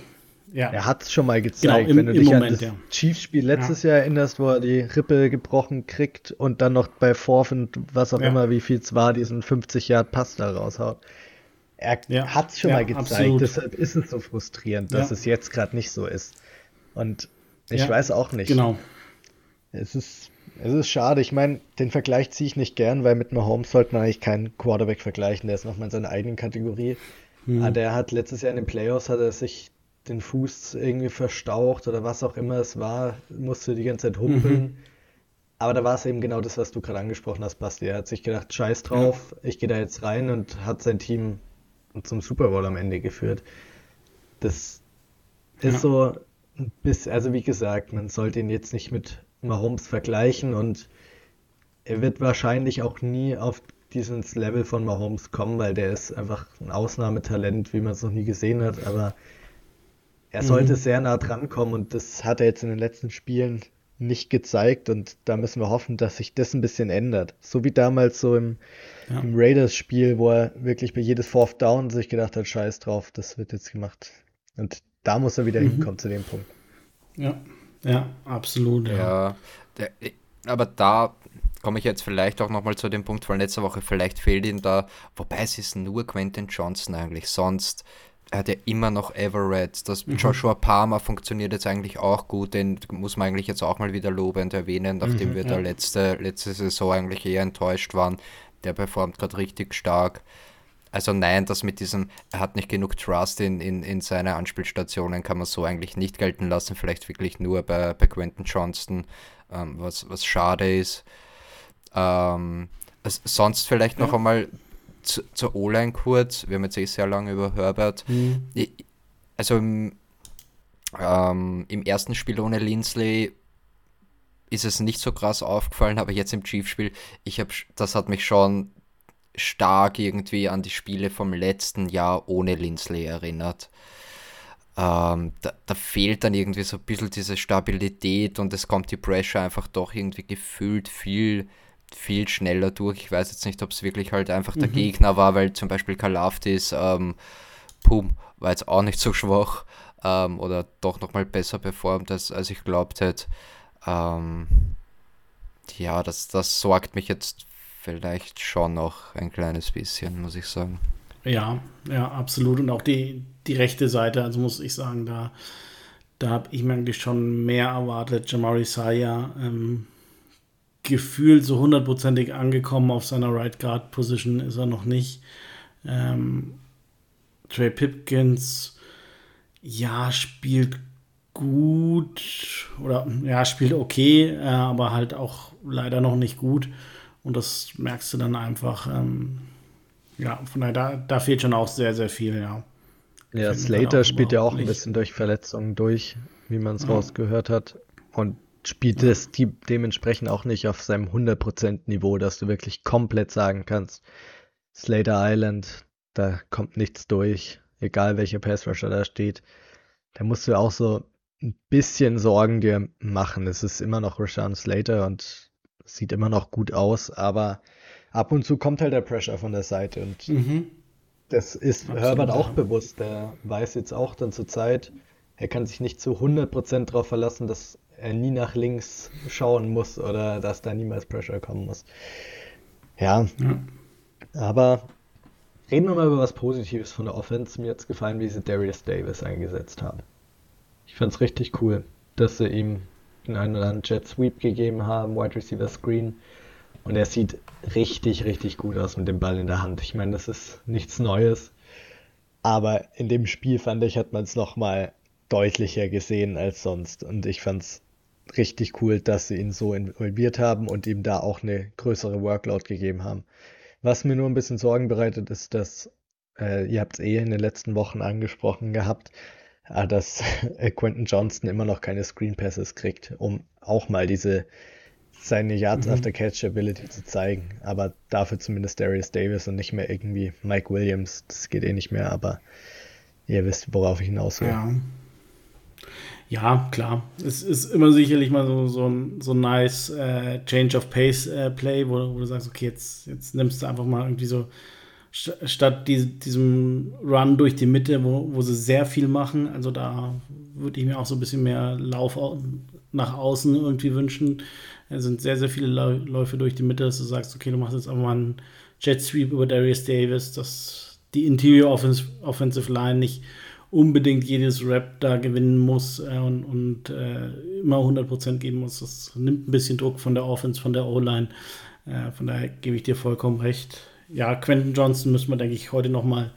Ja. Er hat es schon mal gezeigt, genau, im, wenn du dich Moment, an das ja. Chiefs-Spiel letztes ja. Jahr erinnerst, wo er die Rippe gebrochen kriegt und dann noch bei Fourth und was auch ja. immer, wie viel es war, diesen 50 Yard Pass da raushaut. er ja. hat es schon ja, mal gezeigt. Absolut. Deshalb ist es so frustrierend, dass ja. es jetzt gerade nicht so ist. Und ich weiß auch nicht. Genau. Es ist, es ist schade. Ich meine, den Vergleich ziehe ich nicht gern, weil mit Mahomes sollte man eigentlich keinen Quarterback vergleichen. Der ist nochmal in seiner eigenen Kategorie. Hm. Aber der hat letztes Jahr in den Playoffs hat er sich den Fuß irgendwie verstaucht oder was auch immer es war, musste die ganze Zeit humpeln. Mhm. Aber da war es eben genau das, was du gerade angesprochen hast, Basti. Er hat sich gedacht, scheiß drauf, ja. ich gehe da jetzt rein und hat sein Team zum Super Bowl am Ende geführt. Das ist ja. so ein bisschen, also wie gesagt, man sollte ihn jetzt nicht mit Mahomes vergleichen und er wird wahrscheinlich auch nie auf dieses Level von Mahomes kommen, weil der ist einfach ein Ausnahmetalent, wie man es noch nie gesehen hat, aber er sollte mhm. sehr nah dran kommen und das hat er jetzt in den letzten Spielen nicht gezeigt und da müssen wir hoffen, dass sich das ein bisschen ändert. So wie damals so im, ja. im Raiders-Spiel, wo er wirklich bei jedes Fourth Down sich gedacht hat, scheiß drauf, das wird jetzt gemacht. Und da muss er wieder mhm. hinkommen zu dem Punkt. Ja, ja, absolut. Ja, ja der, aber da komme ich jetzt vielleicht auch nochmal zu dem Punkt von letzter Woche, vielleicht fehlt ihm da, wobei es ist nur Quentin Johnson eigentlich, sonst er hat ja immer noch Everett. Das mhm. Joshua Palmer funktioniert jetzt eigentlich auch gut, den muss man eigentlich jetzt auch mal wieder lobend erwähnen, nachdem mhm, wir ja. da letzte, letzte Saison eigentlich eher enttäuscht waren. Der performt gerade richtig stark. Also nein, das mit diesem, er hat nicht genug Trust in, in, in seine Anspielstationen, kann man so eigentlich nicht gelten lassen. Vielleicht wirklich nur bei, bei Quentin Johnston, ähm, was, was schade ist. Ähm, sonst vielleicht noch ja. einmal zu, zur O-Line kurz. Wir haben jetzt eh sehr lange über Herbert. Mhm. Also im, ähm, im ersten Spiel ohne Linsley ist es nicht so krass aufgefallen, aber jetzt im Chiefs-Spiel, ich habe, das hat mich schon stark irgendwie an die Spiele vom letzten Jahr ohne Linsley erinnert. Ähm, da, da, fehlt dann irgendwie so ein bisschen diese Stabilität und es kommt die Pressure einfach doch irgendwie gefühlt viel viel schneller durch. Ich weiß jetzt nicht, ob es wirklich halt einfach der mhm. Gegner war, weil zum Beispiel Kalafdis, ähm, Pum, war jetzt auch nicht so schwach ähm, oder doch nochmal besser performt, als, als ich glaubt hätte. Ähm, ja, das, das sorgt mich jetzt vielleicht schon noch ein kleines bisschen, muss ich sagen. Ja, ja, absolut. Und auch die, die rechte Seite, also muss ich sagen, da, da habe ich mir eigentlich schon mehr erwartet. Jamari Saya, ähm, gefühlt so hundertprozentig angekommen auf seiner Right Guard Position ist er noch nicht. Ähm, Trey Pipkins, ja, spielt gut oder ja, spielt okay, äh, aber halt auch leider noch nicht gut. Und das merkst du dann einfach. Ähm, ja, von daher, da, da fehlt schon auch sehr, sehr viel, ja. Ja, Slater spielt ja auch ein bisschen durch Verletzungen durch, wie man es ja. rausgehört hat. Und spielt es die, dementsprechend auch nicht auf seinem 100% Niveau, dass du wirklich komplett sagen kannst, Slater Island, da kommt nichts durch, egal welcher Passrusher da steht. Da musst du auch so ein bisschen Sorgen dir machen. Es ist immer noch Rashawn Slater und sieht immer noch gut aus, aber ab und zu kommt halt der Pressure von der Seite und mhm. das ist Absolut, Herbert auch bewusst. Der weiß jetzt auch dann zur Zeit, er kann sich nicht zu 100% darauf verlassen, dass er nie nach links schauen muss oder dass da niemals Pressure kommen muss. Ja, ja. aber reden wir mal über was Positives von der Offense. Mir hat es gefallen, wie sie Darius Davis eingesetzt haben. Ich fand es richtig cool, dass sie ihm in einen oder anderen Jet Sweep gegeben haben, Wide Receiver Screen. Und er sieht richtig, richtig gut aus mit dem Ball in der Hand. Ich meine, das ist nichts Neues. Aber in dem Spiel fand ich, hat man es nochmal deutlicher gesehen als sonst. Und ich fand es richtig cool, dass sie ihn so involviert haben und ihm da auch eine größere Workload gegeben haben. Was mir nur ein bisschen Sorgen bereitet, ist, dass, äh, ihr habt es eh in den letzten Wochen angesprochen gehabt, äh, dass Quentin Johnston immer noch keine Screen Passes kriegt, um auch mal diese seine Yards mhm. after Catch Ability zu zeigen. Aber dafür zumindest Darius Davis und nicht mehr irgendwie Mike Williams. Das geht eh nicht mehr, aber ihr wisst, worauf ich hinaus will. Ja. Ja, klar. Es ist immer sicherlich mal so, so ein so nice äh, Change of Pace äh, Play, wo, wo, du sagst, okay, jetzt, jetzt nimmst du einfach mal irgendwie so statt die, diesem Run durch die Mitte, wo, wo sie sehr viel machen. Also da würde ich mir auch so ein bisschen mehr Lauf nach außen irgendwie wünschen. Es sind sehr, sehr viele Läufe durch die Mitte, dass du sagst, okay, du machst jetzt einfach mal einen Jet Sweep über Darius Davis. Das die Interior Offensive Line nicht unbedingt jedes Rap da gewinnen muss äh, und, und äh, immer 100% geben muss. Das nimmt ein bisschen Druck von der Offense, von der O-Line. Äh, von daher gebe ich dir vollkommen recht. Ja, Quentin Johnson müssen wir, denke ich, heute noch mal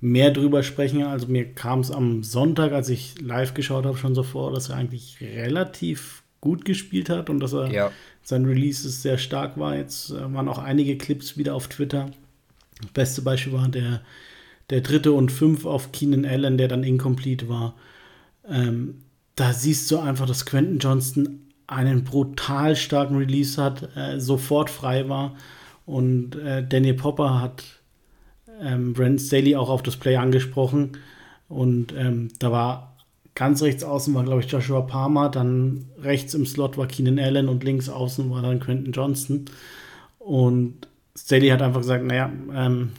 mehr drüber sprechen. Also mir kam es am Sonntag, als ich live geschaut habe, schon so vor, dass er eigentlich relativ gut gespielt hat und dass er ja. sein Release sehr stark war. Jetzt äh, waren auch einige Clips wieder auf Twitter. Das beste Beispiel war der der dritte und fünf auf Keenan Allen, der dann incomplete war. Ähm, da siehst du einfach, dass Quentin Johnston einen brutal starken Release hat, äh, sofort frei war. Und äh, Daniel Popper hat ähm, Brent Staley auch auf das Play angesprochen. Und ähm, da war ganz rechts außen war, glaube ich, Joshua Palmer, dann rechts im Slot war Keenan Allen und links außen war dann Quentin Johnston. Und Staley hat einfach gesagt, naja, ähm,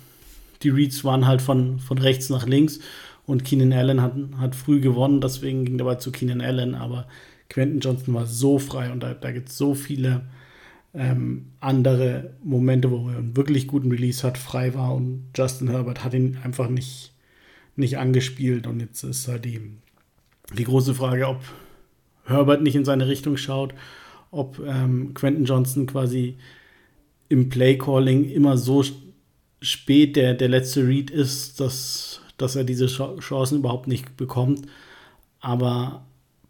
die Reads waren halt von, von rechts nach links und Keenan Allen hat, hat früh gewonnen, deswegen ging dabei zu Keenan Allen, aber Quentin Johnson war so frei und da, da gibt es so viele ähm, andere Momente, wo er einen wirklich guten Release hat, frei war und Justin Herbert hat ihn einfach nicht, nicht angespielt und jetzt ist halt die, die große Frage, ob Herbert nicht in seine Richtung schaut, ob ähm, Quentin Johnson quasi im Play-Calling immer so spät der, der letzte Read ist, dass, dass er diese Chancen überhaupt nicht bekommt. Aber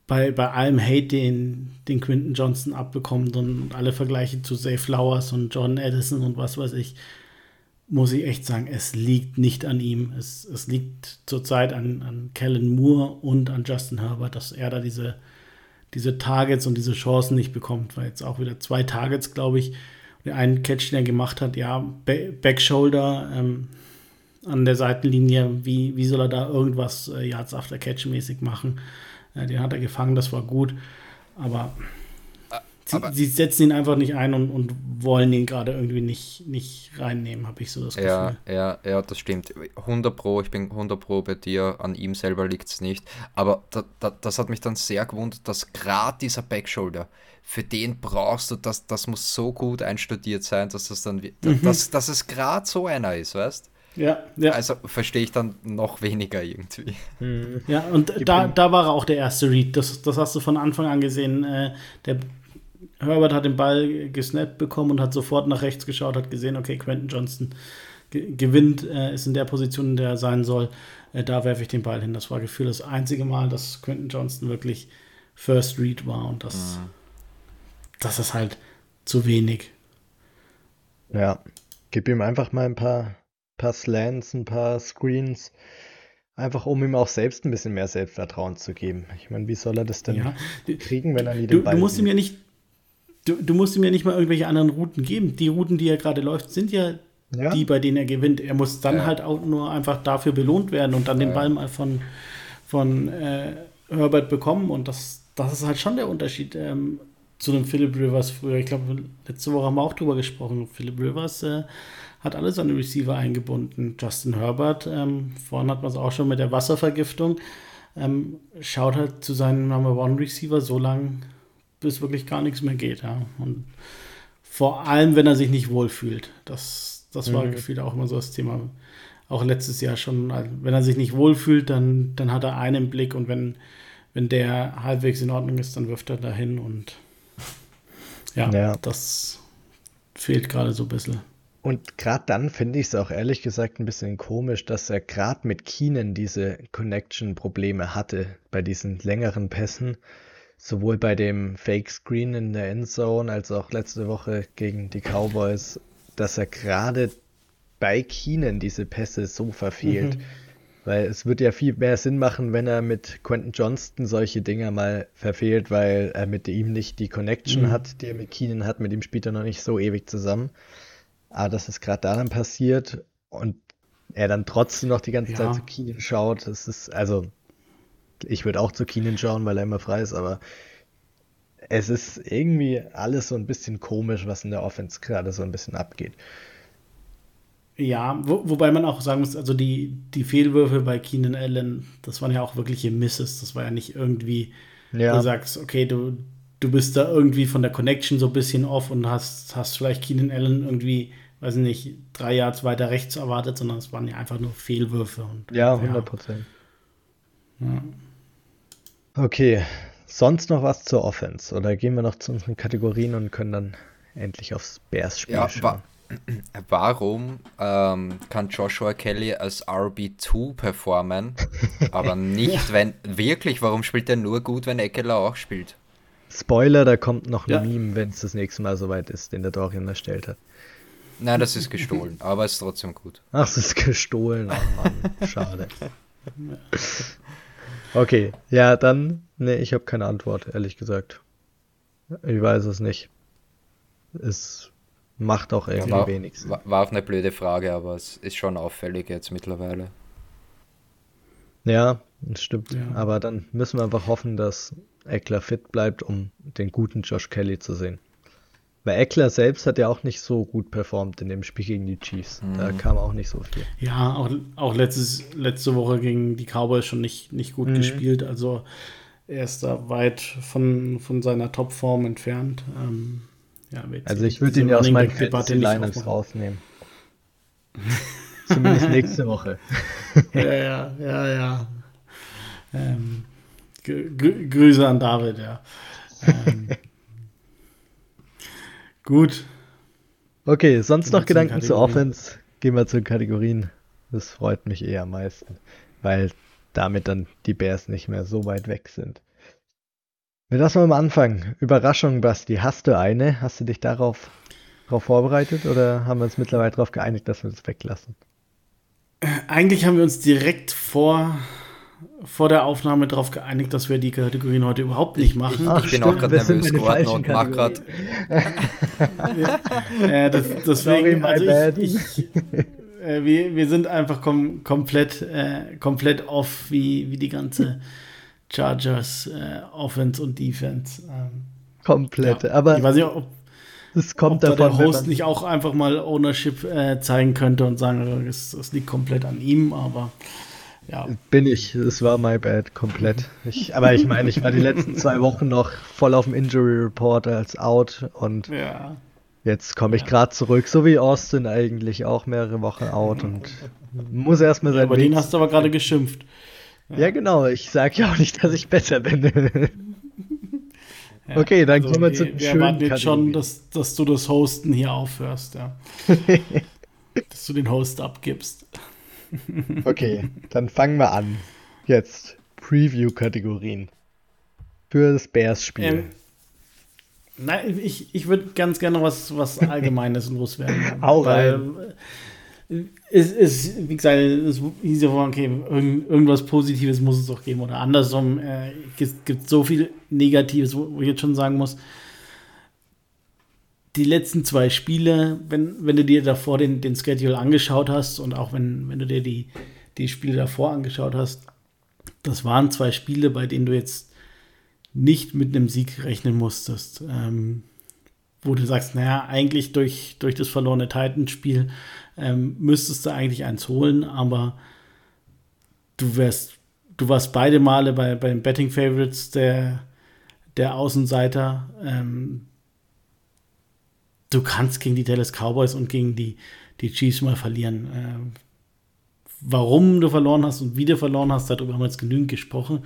bei, bei allem Hate, den, den Quinton Johnson abbekommt und alle Vergleiche zu Zay Flowers und John Edison und was weiß ich, muss ich echt sagen, es liegt nicht an ihm. Es, es liegt zurzeit an, an Kellen Moore und an Justin Herbert, dass er da diese, diese Targets und diese Chancen nicht bekommt, weil jetzt auch wieder zwei Targets, glaube ich, einen Catch, den er gemacht hat, ja, Backshoulder ähm, an der Seitenlinie, wie, wie soll er da irgendwas äh, Yards after Catch mäßig machen? Äh, den hat er gefangen, das war gut, aber, aber sie, sie, setzen ihn einfach nicht ein und, und wollen ihn gerade irgendwie nicht, nicht reinnehmen, habe ich so das Gefühl. Ja, ja, ja, das stimmt. 100 Pro, ich bin 100 Pro bei dir, an ihm selber liegt es nicht, aber da, da, das hat mich dann sehr gewundert, dass gerade dieser Backshoulder, für den brauchst du, das, das muss so gut einstudiert sein, dass das dann, mhm. dass, dass es gerade so einer ist, weißt ja, ja. Also verstehe ich dann noch weniger irgendwie. Ja, und da, da war er auch der erste Read. Das, das hast du von Anfang an gesehen. Äh, der Herbert hat den Ball gesnappt bekommen und hat sofort nach rechts geschaut, hat gesehen, okay, Quentin Johnston gewinnt, äh, ist in der Position, in der er sein soll. Äh, da werfe ich den Ball hin. Das war gefühlt das einzige Mal, dass Quentin Johnston wirklich First Read war und das. Mhm das ist halt zu wenig. Ja, gib ihm einfach mal ein paar, paar Slants, ein paar Screens, einfach um ihm auch selbst ein bisschen mehr Selbstvertrauen zu geben. Ich meine, wie soll er das denn ja. kriegen, wenn er nie den du, Ball Du musst ihm ja nicht, du, du musst ihm ja nicht mal irgendwelche anderen Routen geben. Die Routen, die er gerade läuft, sind ja, ja, die, bei denen er gewinnt. Er muss dann ja. halt auch nur einfach dafür belohnt werden und dann den Ball mal von, von äh, Herbert bekommen. Und das, das ist halt schon der Unterschied. Ähm, zu dem Philip Rivers früher. Ich glaube, letzte Woche haben wir auch drüber gesprochen. Philip Rivers äh, hat alle seine Receiver eingebunden. Justin Herbert, ähm, vorhin hat man es auch schon mit der Wasservergiftung, ähm, schaut halt zu seinem Number One Receiver so lang, bis wirklich gar nichts mehr geht. Ja. Und vor allem, wenn er sich nicht wohlfühlt. Das, das war mhm. gefühlt auch immer so das Thema. Auch letztes Jahr schon. Also, wenn er sich nicht wohlfühlt, dann, dann hat er einen Blick und wenn, wenn der halbwegs in Ordnung ist, dann wirft er dahin und ja, ja. das fehlt gerade so ein bisschen. Und gerade dann finde ich es auch ehrlich gesagt ein bisschen komisch, dass er gerade mit Keenan diese Connection-Probleme hatte bei diesen längeren Pässen. Sowohl bei dem Fake Screen in der Endzone als auch letzte Woche gegen die Cowboys, dass er gerade bei Keenan diese Pässe so verfehlt. Mhm. Weil es wird ja viel mehr Sinn machen, wenn er mit Quentin Johnston solche Dinger mal verfehlt, weil er mit ihm nicht die Connection mhm. hat, die er mit Keenan hat. Mit ihm spielt er noch nicht so ewig zusammen. Aber dass es gerade da dann passiert und er dann trotzdem noch die ganze ja. Zeit zu Keenan schaut, das ist, also, ich würde auch zu Keenan schauen, weil er immer frei ist, aber es ist irgendwie alles so ein bisschen komisch, was in der Offense gerade so ein bisschen abgeht. Ja, wo, wobei man auch sagen muss, also die, die Fehlwürfe bei Keenan Allen, das waren ja auch wirkliche Misses. Das war ja nicht irgendwie, ja. du sagst, okay, du, du bist da irgendwie von der Connection so ein bisschen off und hast, hast vielleicht Keenan Allen irgendwie, weiß nicht, drei Yards weiter rechts erwartet, sondern es waren ja einfach nur Fehlwürfe. Und, ja, 100 Prozent. Ja. Okay, sonst noch was zur Offense? Oder gehen wir noch zu unseren Kategorien und können dann endlich aufs Bears-Spiel ja, schauen? Wa warum ähm, kann Joshua Kelly als RB2 performen, aber nicht, ja. wenn. Wirklich, warum spielt er nur gut, wenn Eckler auch spielt? Spoiler, da kommt noch ein ja. Meme, wenn es das nächste Mal soweit ist, den der Dorian erstellt hat. Nein, das ist gestohlen, aber es ist trotzdem gut. Ach, es ist gestohlen, oh Mann, schade. Okay, ja, dann, nee, ich habe keine Antwort, ehrlich gesagt. Ich weiß es nicht. Es macht auch irgendwie ja, war, wenig Sinn. War auch eine blöde Frage, aber es ist schon auffällig jetzt mittlerweile. Ja, das stimmt. Ja. Aber dann müssen wir einfach hoffen, dass Eckler fit bleibt, um den guten Josh Kelly zu sehen. Weil Eckler selbst hat ja auch nicht so gut performt in dem Spiel gegen die Chiefs. Mhm. Da kam auch nicht so viel. Ja, auch, auch letztes, letzte Woche gegen die Cowboys schon nicht, nicht gut mhm. gespielt. Also er ist da weit von, von seiner Topform entfernt. Ähm, ja, also ich würde ihn ja aus meinen Fantasy Lineups rausnehmen. Zumindest nächste Woche. ja, ja, ja, ja. Ähm, Grüße an David, ja. Ähm, Gut. Okay, sonst noch Gedanken zur Offense? Gehen wir zu den Kategorien. Das freut mich eher am meisten, weil damit dann die Bears nicht mehr so weit weg sind. Wir lassen mal am Anfang. Überraschung, Basti. Hast du eine? Hast du dich darauf, darauf vorbereitet oder haben wir uns mittlerweile darauf geeinigt, dass wir das weglassen? Eigentlich haben wir uns direkt vor vor der Aufnahme darauf geeinigt, dass wir die Kategorien heute überhaupt nicht machen. Ach, ich bin auch gerade nervös geworden und mach gerade. ja, das, deswegen, Sorry, also ich, ich äh, wir, wir sind einfach kom komplett, äh, komplett off, wie, wie die ganze Chargers äh, Offense und Defense. Ähm, komplett, ja. aber ich weiß nicht, ob, das kommt ob davon, der Host nicht auch einfach mal Ownership äh, zeigen könnte und sagen, es, es liegt komplett an ihm, aber ja. Bin ich. Es war my bad, komplett. Ich, aber ich meine, ich war die letzten zwei Wochen noch voll auf dem Injury Report als out und ja. jetzt komme ich ja. gerade zurück, so wie Austin eigentlich auch mehrere Wochen out und muss erstmal sein. Ja, aber den hast du aber gerade geschimpft. Ja. ja. genau. Ich sage ja auch nicht, dass ich besser bin. okay, dann also, kommen wir zu den Wir erwarten jetzt schon, dass, dass du das Hosten hier aufhörst, ja. dass du den Host abgibst. Okay, dann fangen wir an. Jetzt Preview-Kategorien für das Bears-Spiel. Ähm, nein, ich, ich würde ganz gerne noch was, was Allgemeines loswerden. Hau rein. Äh, es ist, wie gesagt, es hieß ja vorhin, okay, irgendwas Positives muss es doch geben. Oder andersrum, äh, es gibt so viel Negatives, wo ich jetzt schon sagen muss, die letzten zwei Spiele, wenn, wenn du dir davor den, den Schedule angeschaut hast und auch wenn, wenn du dir die, die Spiele davor angeschaut hast, das waren zwei Spiele, bei denen du jetzt nicht mit einem Sieg rechnen musstest. Ähm, wo du sagst, naja, eigentlich durch, durch das verlorene Titanspiel ähm, müsstest du eigentlich eins holen, aber du wärst, du warst beide Male bei, bei den Betting Favorites der, der Außenseiter. Ähm, du kannst gegen die Dallas Cowboys und gegen die, die Chiefs mal verlieren. Äh, warum du verloren hast und wie du verloren hast, darüber haben wir jetzt genügend gesprochen.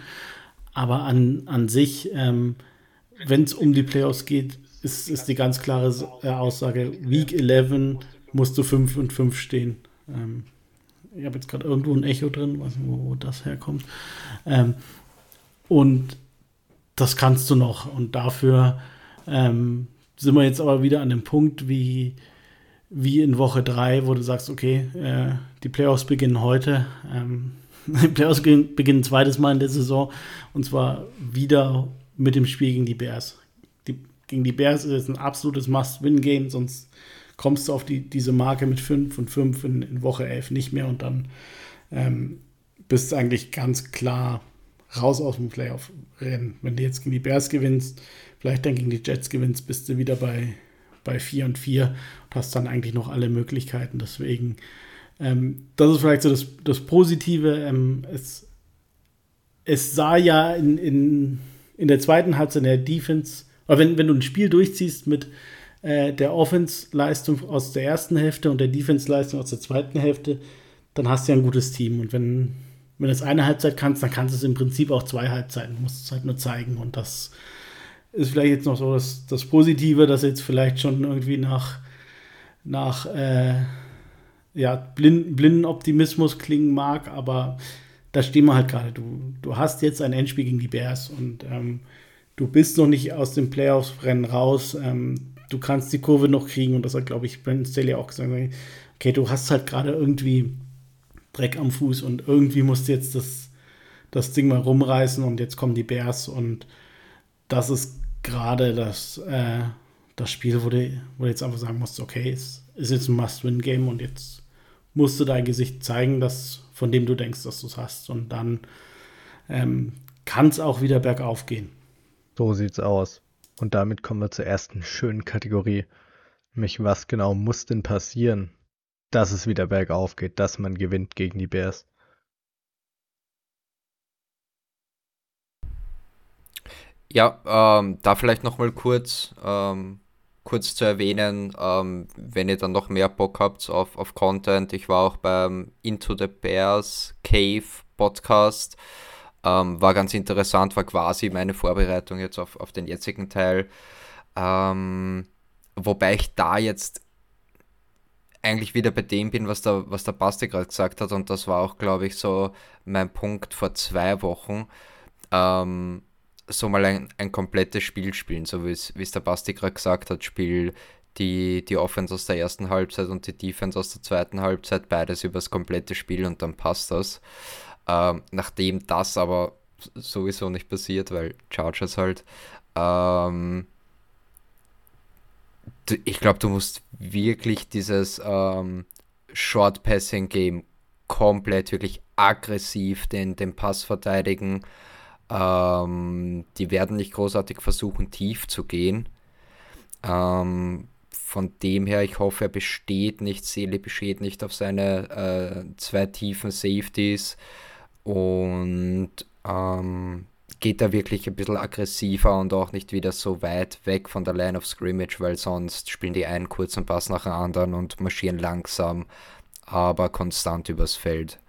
Aber an, an sich, ähm, wenn es um die Playoffs geht, ist, ist die ganz klare äh, Aussage, Week 11 musst du 5 und 5 stehen. Ähm, ich habe jetzt gerade irgendwo ein Echo drin, weiß nicht, wo, wo das herkommt. Ähm, und das kannst du noch. Und dafür ähm, sind wir jetzt aber wieder an dem Punkt wie, wie in Woche 3, wo du sagst, okay, äh, die Playoffs beginnen heute. Ähm, die Playoffs beginnen, beginnen zweites Mal in der Saison und zwar wieder mit dem Spiel gegen die Bears. Die, gegen die Bears ist es ein absolutes Must-Win-Game, sonst kommst du auf die, diese Marke mit 5 und 5 in, in, Woche 11 nicht mehr und dann ähm, bist du eigentlich ganz klar raus aus dem Playoff-Rennen. Wenn du jetzt gegen die Bears gewinnst, vielleicht dann gegen die Jets gewinnst, bist du wieder bei, bei 4 und 4 und hast dann eigentlich noch alle Möglichkeiten. Deswegen, ähm, das ist vielleicht so das, das Positive. Ähm, es, es sah ja in, in, in der zweiten Halbzeit in der Defense, oder wenn, wenn du ein Spiel durchziehst mit, äh, der Offense-Leistung aus der ersten Hälfte und der Defense-Leistung aus der zweiten Hälfte, dann hast du ja ein gutes Team. Und wenn, wenn du es eine Halbzeit kannst, dann kannst du es im Prinzip auch zwei Halbzeiten. Du musst es halt nur zeigen. Und das ist vielleicht jetzt noch so das, das Positive, dass jetzt vielleicht schon irgendwie nach, nach äh, ja, blind, blinden Optimismus klingen mag, aber da stehen wir halt gerade. Du, du hast jetzt ein Endspiel gegen die Bears und ähm, du bist noch nicht aus dem Playoffs-Rennen raus. Ähm, du kannst die Kurve noch kriegen und das hat, glaube ich, Brandon Staley auch gesagt. Okay, du hast halt gerade irgendwie Dreck am Fuß und irgendwie musst du jetzt das, das Ding mal rumreißen und jetzt kommen die Bears und das ist gerade das, äh, das Spiel, wo du, wo du jetzt einfach sagen musst, okay, es ist jetzt ein Must-Win-Game und jetzt musst du dein Gesicht zeigen, das, von dem du denkst, dass du es hast. Und dann ähm, kann es auch wieder bergauf gehen. So sieht's aus. Und damit kommen wir zur ersten schönen Kategorie. Nämlich, was genau muss denn passieren, dass es wieder bergauf geht, dass man gewinnt gegen die Bears? Ja, ähm, da vielleicht nochmal kurz, ähm, kurz zu erwähnen, ähm, wenn ihr dann noch mehr Bock habt auf, auf Content. Ich war auch beim Into the Bears Cave Podcast. Ähm, war ganz interessant, war quasi meine Vorbereitung jetzt auf, auf den jetzigen Teil. Ähm, wobei ich da jetzt eigentlich wieder bei dem bin, was der, was der Basti gerade gesagt hat. Und das war auch, glaube ich, so mein Punkt vor zwei Wochen. Ähm, so mal ein, ein komplettes Spiel spielen, so wie es der Basti gerade gesagt hat, Spiel die, die Offense aus der ersten Halbzeit und die Defense aus der zweiten Halbzeit, beides übers komplette Spiel und dann passt das. Ähm, nachdem das aber sowieso nicht passiert, weil Chargers halt, ähm, ich glaube, du musst wirklich dieses ähm, Short Passing Game komplett wirklich aggressiv den, den Pass verteidigen ähm, die werden nicht großartig versuchen, tief zu gehen. Ähm, von dem her, ich hoffe, er besteht nicht, Seele besteht nicht auf seine äh, zwei tiefen Safeties und ähm, geht da wirklich ein bisschen aggressiver und auch nicht wieder so weit weg von der Line of Scrimmage, weil sonst spielen die einen kurzen Pass nach dem anderen und marschieren langsam, aber konstant übers Feld.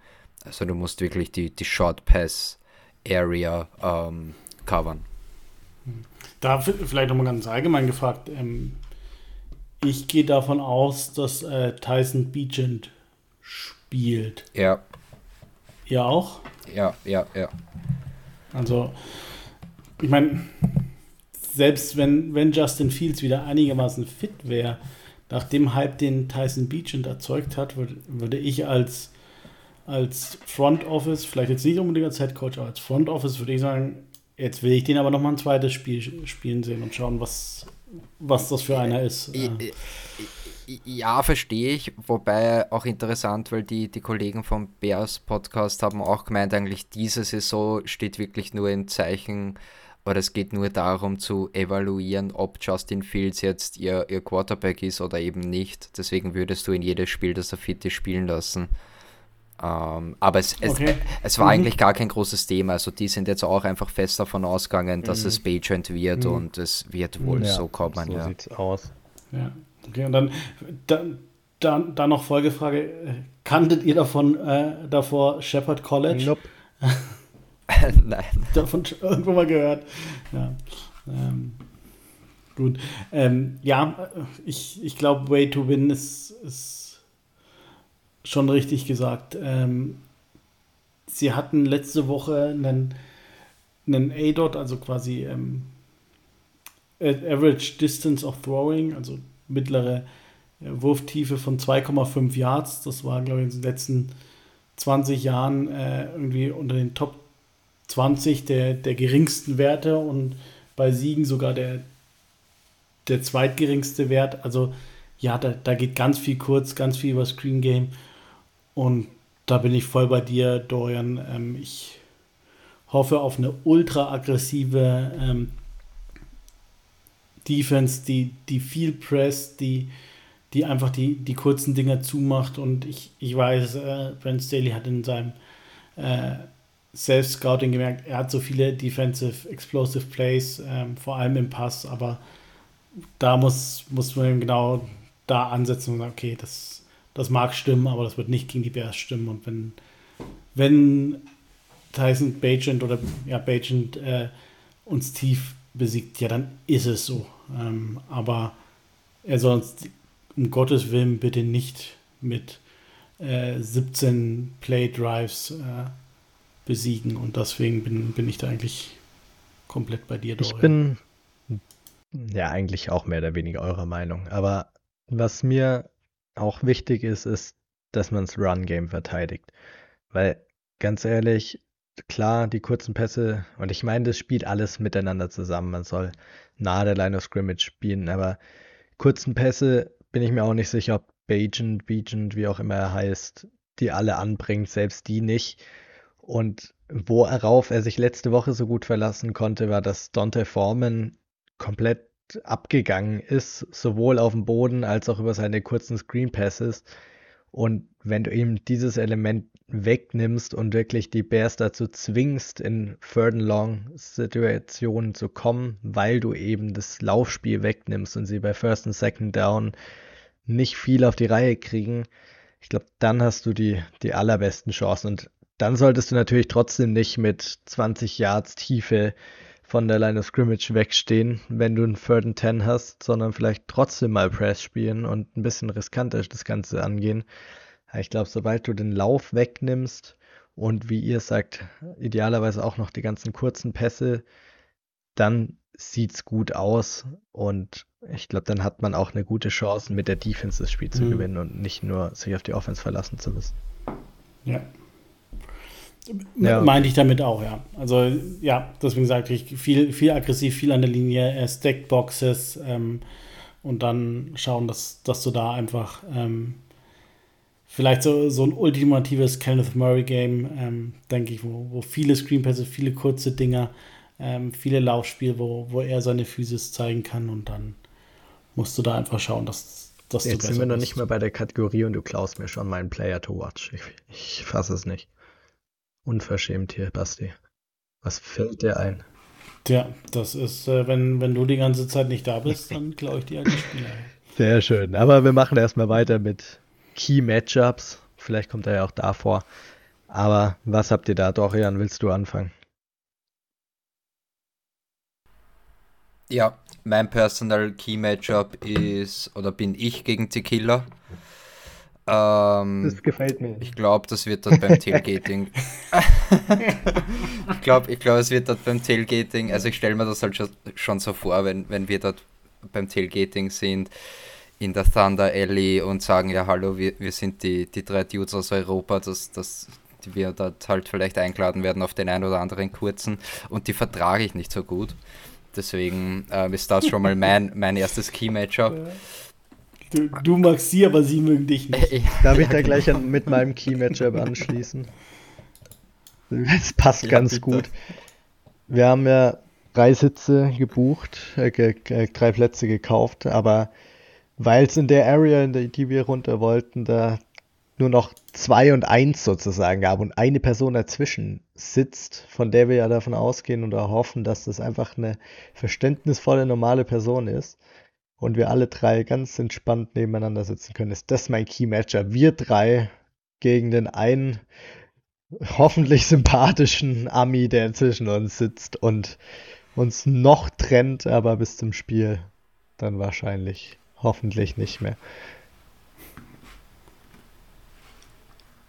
Also du musst wirklich die, die Short Pass Area ähm, covern. Da vielleicht nochmal ganz allgemein gefragt. Ähm, ich gehe davon aus, dass äh, Tyson Beechant spielt. Ja. Ihr auch? Ja, ja, ja. Also, ich meine, selbst wenn, wenn Justin Fields wieder einigermaßen fit wäre, nach dem Hype, den Tyson Beechant erzeugt hat, würde, würde ich als als Front Office, vielleicht jetzt nicht unbedingt als Head Coach, aber als Front Office würde ich sagen, jetzt will ich den aber noch mal ein zweites Spiel spielen sehen und schauen, was, was das für einer ist. Ja, verstehe ich. Wobei auch interessant, weil die, die Kollegen vom Bears Podcast haben auch gemeint, eigentlich diese Saison steht wirklich nur im Zeichen, oder es geht nur darum zu evaluieren, ob Justin Fields jetzt ihr, ihr Quarterback ist oder eben nicht. Deswegen würdest du in jedes Spiel, das er fit ist, spielen lassen. Ähm, aber es, es, okay. es war mhm. eigentlich gar kein großes Thema. Also die sind jetzt auch einfach fest davon ausgegangen, dass mhm. es Bagent wird mhm. und es wird wohl ja, so kommen. So ja. sieht's aus. Ja, okay, und dann, dann, dann, dann noch Folgefrage. Kanntet ihr davon äh, davor Shepherd College? Nope. Nein. Davon irgendwo mal gehört. Ja. Ähm, gut. Ähm, ja, ich, ich glaube, Way to Win ist, ist schon richtig gesagt. Ähm, sie hatten letzte Woche einen, einen A-Dot, also quasi ähm, Average Distance of Throwing, also mittlere äh, Wurftiefe von 2,5 Yards. Das war, glaube ich, in den letzten 20 Jahren äh, irgendwie unter den Top 20 der, der geringsten Werte und bei Siegen sogar der, der zweitgeringste Wert. Also ja, da, da geht ganz viel kurz, ganz viel über Screen Game. Und da bin ich voll bei dir, Dorian. Ähm, ich hoffe auf eine ultra aggressive ähm, Defense, die, die viel presst, die, die einfach die, die kurzen Dinger zumacht. Und ich, ich weiß, äh, Brent Staley hat in seinem äh, Self-Scouting gemerkt, er hat so viele Defensive Explosive Plays, ähm, vor allem im Pass, aber da muss, muss man genau da ansetzen und sagen, okay, das, das mag stimmen, aber das wird nicht gegen die Bears stimmen. Und wenn, wenn Tyson Bagent oder ja, Bagent äh, uns tief besiegt, ja, dann ist es so. Ähm, aber er soll uns um Gottes Willen bitte nicht mit äh, 17 Play Drives äh, besiegen. Und deswegen bin, bin ich da eigentlich komplett bei dir, Dorian. Ich bin ja eigentlich auch mehr oder weniger eurer Meinung. Aber was mir auch wichtig ist, ist, dass man das Run-Game verteidigt. Weil, ganz ehrlich, klar, die kurzen Pässe, und ich meine, das spielt alles miteinander zusammen. Man soll nahe der Line of Scrimmage spielen, aber kurzen Pässe bin ich mir auch nicht sicher, ob Bagent, Begent, wie auch immer er heißt, die alle anbringt, selbst die nicht. Und worauf er sich letzte Woche so gut verlassen konnte, war, dass Dante Foreman komplett abgegangen ist, sowohl auf dem Boden als auch über seine kurzen Screen Passes. Und wenn du ihm dieses Element wegnimmst und wirklich die Bears dazu zwingst, in Third and Long Situationen zu kommen, weil du eben das Laufspiel wegnimmst und sie bei First und Second Down nicht viel auf die Reihe kriegen, ich glaube, dann hast du die, die allerbesten Chancen. Und dann solltest du natürlich trotzdem nicht mit 20 Yards Tiefe von der Line of Scrimmage wegstehen, wenn du einen Third and Ten hast, sondern vielleicht trotzdem mal Press spielen und ein bisschen riskanter das Ganze angehen. Ich glaube, sobald du den Lauf wegnimmst und wie ihr sagt, idealerweise auch noch die ganzen kurzen Pässe, dann sieht's gut aus und ich glaube, dann hat man auch eine gute Chance, mit der Defense das Spiel zu mhm. gewinnen und nicht nur sich auf die Offense verlassen zu müssen. Ja, ja. Meinte ich damit auch, ja. Also, ja, deswegen sagte ich, viel, viel aggressiv, viel an der Linie, äh, Stackboxes ähm, und dann schauen, dass, dass du da einfach ähm, vielleicht so, so ein ultimatives Kenneth Murray-Game, ähm, denke ich, wo, wo viele Screenpässe, viele kurze Dinger, ähm, viele Laufspiele, wo, wo er seine Physis zeigen kann und dann musst du da einfach schauen, dass, dass Jetzt sind wir noch nicht mehr bei der Kategorie und du klaust mir schon meinen Player to watch. Ich, ich fasse es nicht. Unverschämt hier, Basti. Was fällt dir ein? Tja, das ist, äh, wenn, wenn du die ganze Zeit nicht da bist, dann klaue ich dir halt die Spieler. Sehr schön. Aber wir machen erstmal weiter mit Key Matchups. Vielleicht kommt er ja auch davor. Aber was habt ihr da? Dorian, willst du anfangen? Ja, mein Personal Key Matchup ist, oder bin ich gegen Tequila. Ähm, das gefällt mir. Ich glaube, das wird dort beim Tailgating. ich glaube, ich glaub, es wird dort beim Tailgating, also ich stelle mir das halt schon, schon so vor, wenn, wenn wir dort beim Tailgating sind in der Thunder Alley und sagen, ja hallo, wir, wir sind die, die drei Dudes aus Europa, dass, dass wir dort halt vielleicht eingeladen werden auf den einen oder anderen kurzen und die vertrage ich nicht so gut. Deswegen äh, ist das schon mal mein, mein erstes Key-Matchup. Du, du, magst sie, aber sie mögen dich nicht. Darf ich da gleich an, mit meinem Key-Matchup anschließen? Das passt ja, ganz bitte. gut. Wir haben ja drei Sitze gebucht, äh, ge, äh, drei Plätze gekauft, aber weil es in der Area, in der die wir runter wollten, da nur noch zwei und eins sozusagen gab und eine Person dazwischen sitzt, von der wir ja davon ausgehen und hoffen, dass das einfach eine verständnisvolle, normale Person ist, und wir alle drei ganz entspannt nebeneinander sitzen können, ist das mein Key Matchup. Wir drei gegen den einen hoffentlich sympathischen Ami, der zwischen uns sitzt und uns noch trennt, aber bis zum Spiel dann wahrscheinlich hoffentlich nicht mehr.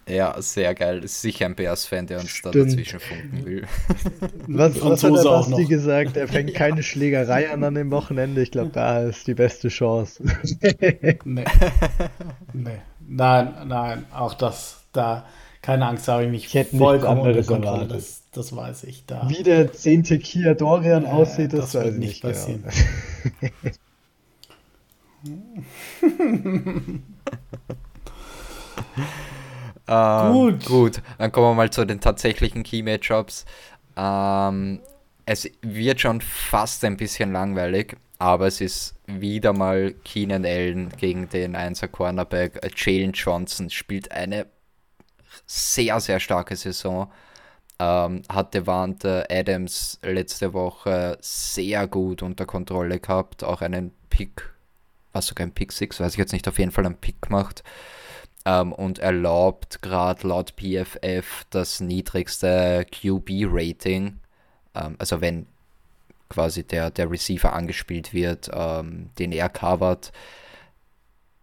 Ja, sehr geil. Das ist sicher ein Bears-Fan, der uns Stimmt. da dazwischen funken will. Was, was hat der Basti gesagt? Er fängt keine Schlägerei an an dem Wochenende. Ich glaube, da ist die beste Chance. nee. nee. Nein, nein, auch das, da, keine Angst, habe ich mich ich hätte vollkommen unter Kontrolle. Das, das weiß ich. Da. Wie der 10. Kia Dorian äh, aussieht, das, das weiß ich nicht genau. passieren. Genau. Ähm, gut. Gut, dann kommen wir mal zu den tatsächlichen Key-Matchups. Ähm, es wird schon fast ein bisschen langweilig, aber es ist wieder mal Keenan Allen gegen den 1er Cornerback. Jalen Johnson spielt eine sehr, sehr starke Saison. Ähm, hat Devante Adams letzte Woche sehr gut unter Kontrolle gehabt, auch einen Pick, was sogar ein Pick 6, weiß ich jetzt nicht, auf jeden Fall einen Pick macht ähm, und erlaubt gerade laut PFF das niedrigste QB-Rating. Ähm, also wenn quasi der, der Receiver angespielt wird, ähm, den er covert.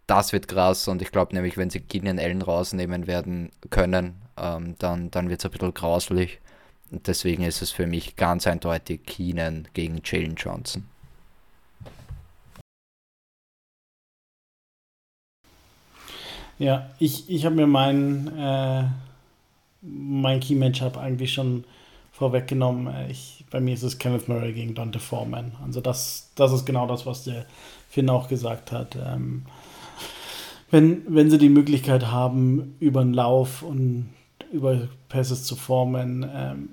Das wird krass und ich glaube nämlich, wenn sie Keenan Allen rausnehmen werden können, ähm, dann, dann wird es ein bisschen grauslich. Und deswegen ist es für mich ganz eindeutig Keenan gegen Jalen Johnson. Ja, ich, ich habe mir mein, äh, mein Key-Matchup eigentlich schon vorweggenommen. Äh, ich, bei mir ist es Kenneth Murray gegen Dante Foreman. Also das, das ist genau das, was der Finn auch gesagt hat. Ähm, wenn, wenn sie die Möglichkeit haben, über den Lauf und über Passes zu formen, ähm,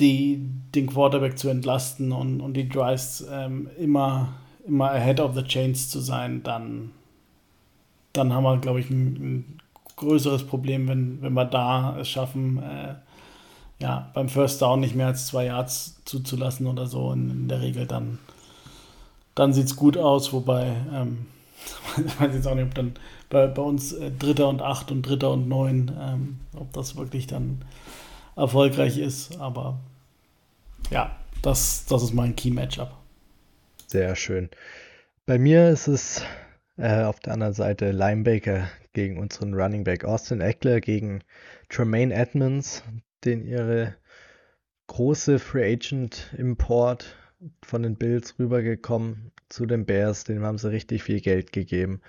die, den Quarterback zu entlasten und, und die Drives ähm, immer, immer ahead of the chains zu sein, dann, dann haben wir, glaube ich, ein, ein, größeres Problem, wenn, wenn wir da es schaffen, äh, ja, beim First Down nicht mehr als zwei Yards zuzulassen oder so. Und in der Regel dann, dann sieht es gut aus, wobei, ähm, ich weiß jetzt auch nicht, ob dann bei, bei uns äh, Dritter und Acht und Dritter und Neun, ähm, ob das wirklich dann erfolgreich ist. Aber ja, das, das ist mein Key-Matchup. Sehr schön. Bei mir ist es äh, auf der anderen Seite Linebacker gegen unseren Running Back Austin Eckler gegen Tremaine Edmonds, den ihre große Free Agent Import von den Bills rübergekommen zu den Bears, dem haben sie richtig viel Geld gegeben.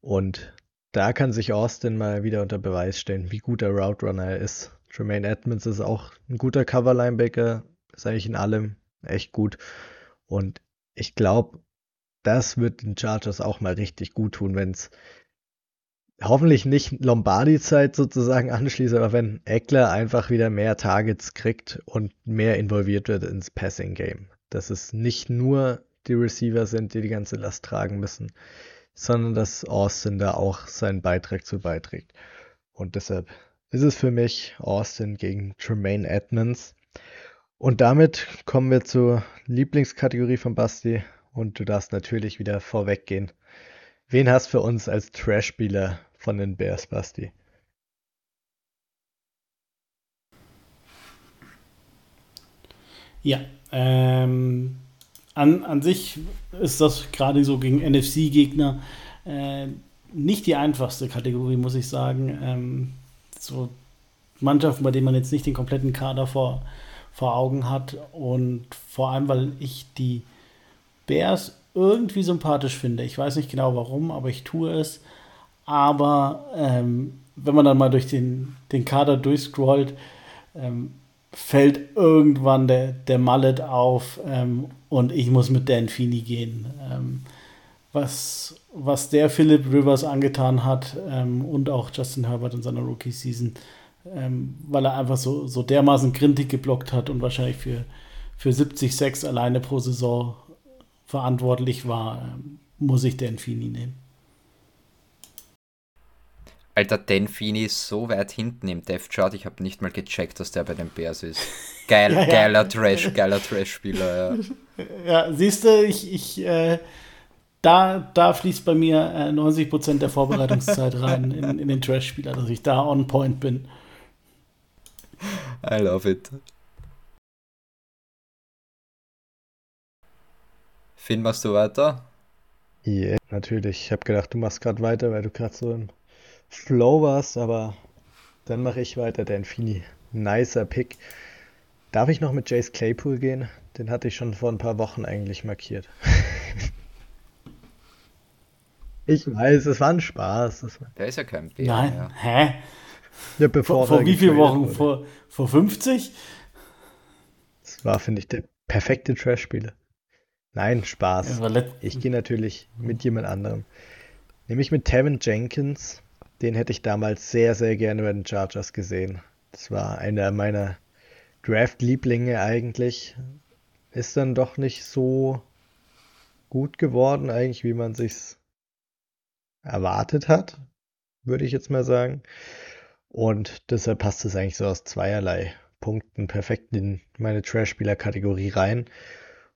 Und da kann sich Austin mal wieder unter Beweis stellen, wie gut der Route Runner er ist. Tremaine Edmonds ist auch ein guter Cover Linebacker, ist eigentlich in allem echt gut. Und ich glaube, das wird den Chargers auch mal richtig gut tun, wenn es hoffentlich nicht Lombardi-Zeit sozusagen anschließt, aber wenn Eckler einfach wieder mehr Targets kriegt und mehr involviert wird ins Passing-Game. Dass es nicht nur die Receiver sind, die die ganze Last tragen müssen, sondern dass Austin da auch seinen Beitrag zu beiträgt. Und deshalb ist es für mich Austin gegen Tremaine Edmonds. Und damit kommen wir zur Lieblingskategorie von Basti und du darfst natürlich wieder vorweggehen. Wen hast du für uns als Trash-Spieler von den Bears, Basti? Ja, ähm, an, an sich ist das gerade so gegen NFC-Gegner äh, nicht die einfachste Kategorie, muss ich sagen. Ähm, so Mannschaften, bei denen man jetzt nicht den kompletten Kader vor, vor Augen hat und vor allem, weil ich die Bears irgendwie sympathisch finde. Ich weiß nicht genau warum, aber ich tue es. Aber ähm, wenn man dann mal durch den, den Kader durchscrollt, ähm, fällt irgendwann der, der Mallet auf ähm, und ich muss mit Dan Feeney gehen. Ähm, was, was der Philip Rivers angetan hat ähm, und auch Justin Herbert in seiner Rookie-Season, ähm, weil er einfach so, so dermaßen grintig geblockt hat und wahrscheinlich für, für 70 Sex alleine pro Saison verantwortlich war, ähm, muss ich Dan Feeney nehmen. Alter, Feeney ist so weit hinten im Death Chart, ich habe nicht mal gecheckt, dass der bei den Bears ist. Geil, ja, ja. Geiler Trash, geiler Trash-Spieler, ja. Ja, siehst du, ich, ich äh, da, da fließt bei mir äh, 90% der Vorbereitungszeit rein in, in den Trash-Spieler, dass ich da on point bin. I love it. Finn, machst du weiter? Ja, yeah, natürlich. Ich habe gedacht, du machst gerade weiter, weil du gerade so im Flow warst, aber dann mache ich weiter, der Infini. Nicer Pick. Darf ich noch mit Jace Claypool gehen? Den hatte ich schon vor ein paar Wochen eigentlich markiert. ich weiß, es war ein Spaß. War... Der ist ja kein Bär. Nein, ja. hä? Ja, bevor vor, vor wie vielen Wochen? Vor, vor 50? Das war, finde ich, der perfekte Trash-Spieler. Nein, Spaß. Ich gehe natürlich mit jemand anderem. Nämlich mit Tevin Jenkins den hätte ich damals sehr, sehr gerne bei den Chargers gesehen. Das war einer meiner Draft-Lieblinge eigentlich. Ist dann doch nicht so gut geworden, eigentlich, wie man sich's erwartet hat, würde ich jetzt mal sagen. Und deshalb passt es eigentlich so aus zweierlei Punkten perfekt in meine Trash-Spieler-Kategorie rein.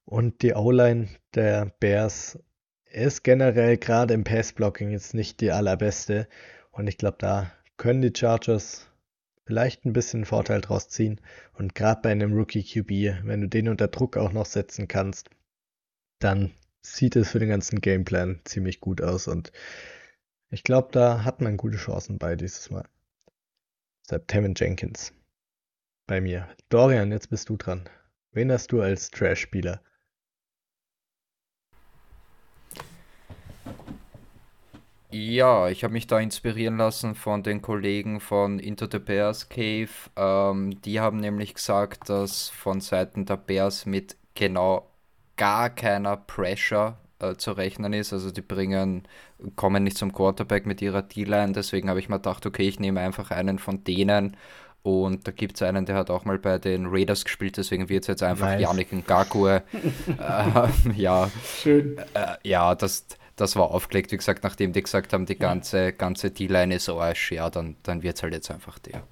Und die O-Line der Bears ist generell gerade im Pass-Blocking jetzt nicht die allerbeste. Und ich glaube, da können die Chargers vielleicht ein bisschen Vorteil draus ziehen. Und gerade bei einem Rookie QB, wenn du den unter Druck auch noch setzen kannst, dann sieht es für den ganzen Gameplan ziemlich gut aus. Und ich glaube, da hat man gute Chancen bei dieses Mal. Deshalb Tevin Jenkins bei mir. Dorian, jetzt bist du dran. Wen hast du als Trash-Spieler? Ja, ich habe mich da inspirieren lassen von den Kollegen von Into the Bears Cave. Ähm, die haben nämlich gesagt, dass von Seiten der Bears mit genau gar keiner Pressure äh, zu rechnen ist. Also die bringen, kommen nicht zum Quarterback mit ihrer D-Line. Deswegen habe ich mir gedacht, okay, ich nehme einfach einen von denen. Und da gibt es einen, der hat auch mal bei den Raiders gespielt, deswegen wird es jetzt einfach nice. Yannick Ngakwe. äh, ja, Schön. Äh, ja, das das war aufgelegt, wie gesagt, nachdem die gesagt haben, die ganze, ganze D-Line ist Arsch, ja, dann, dann wird es halt jetzt einfach der.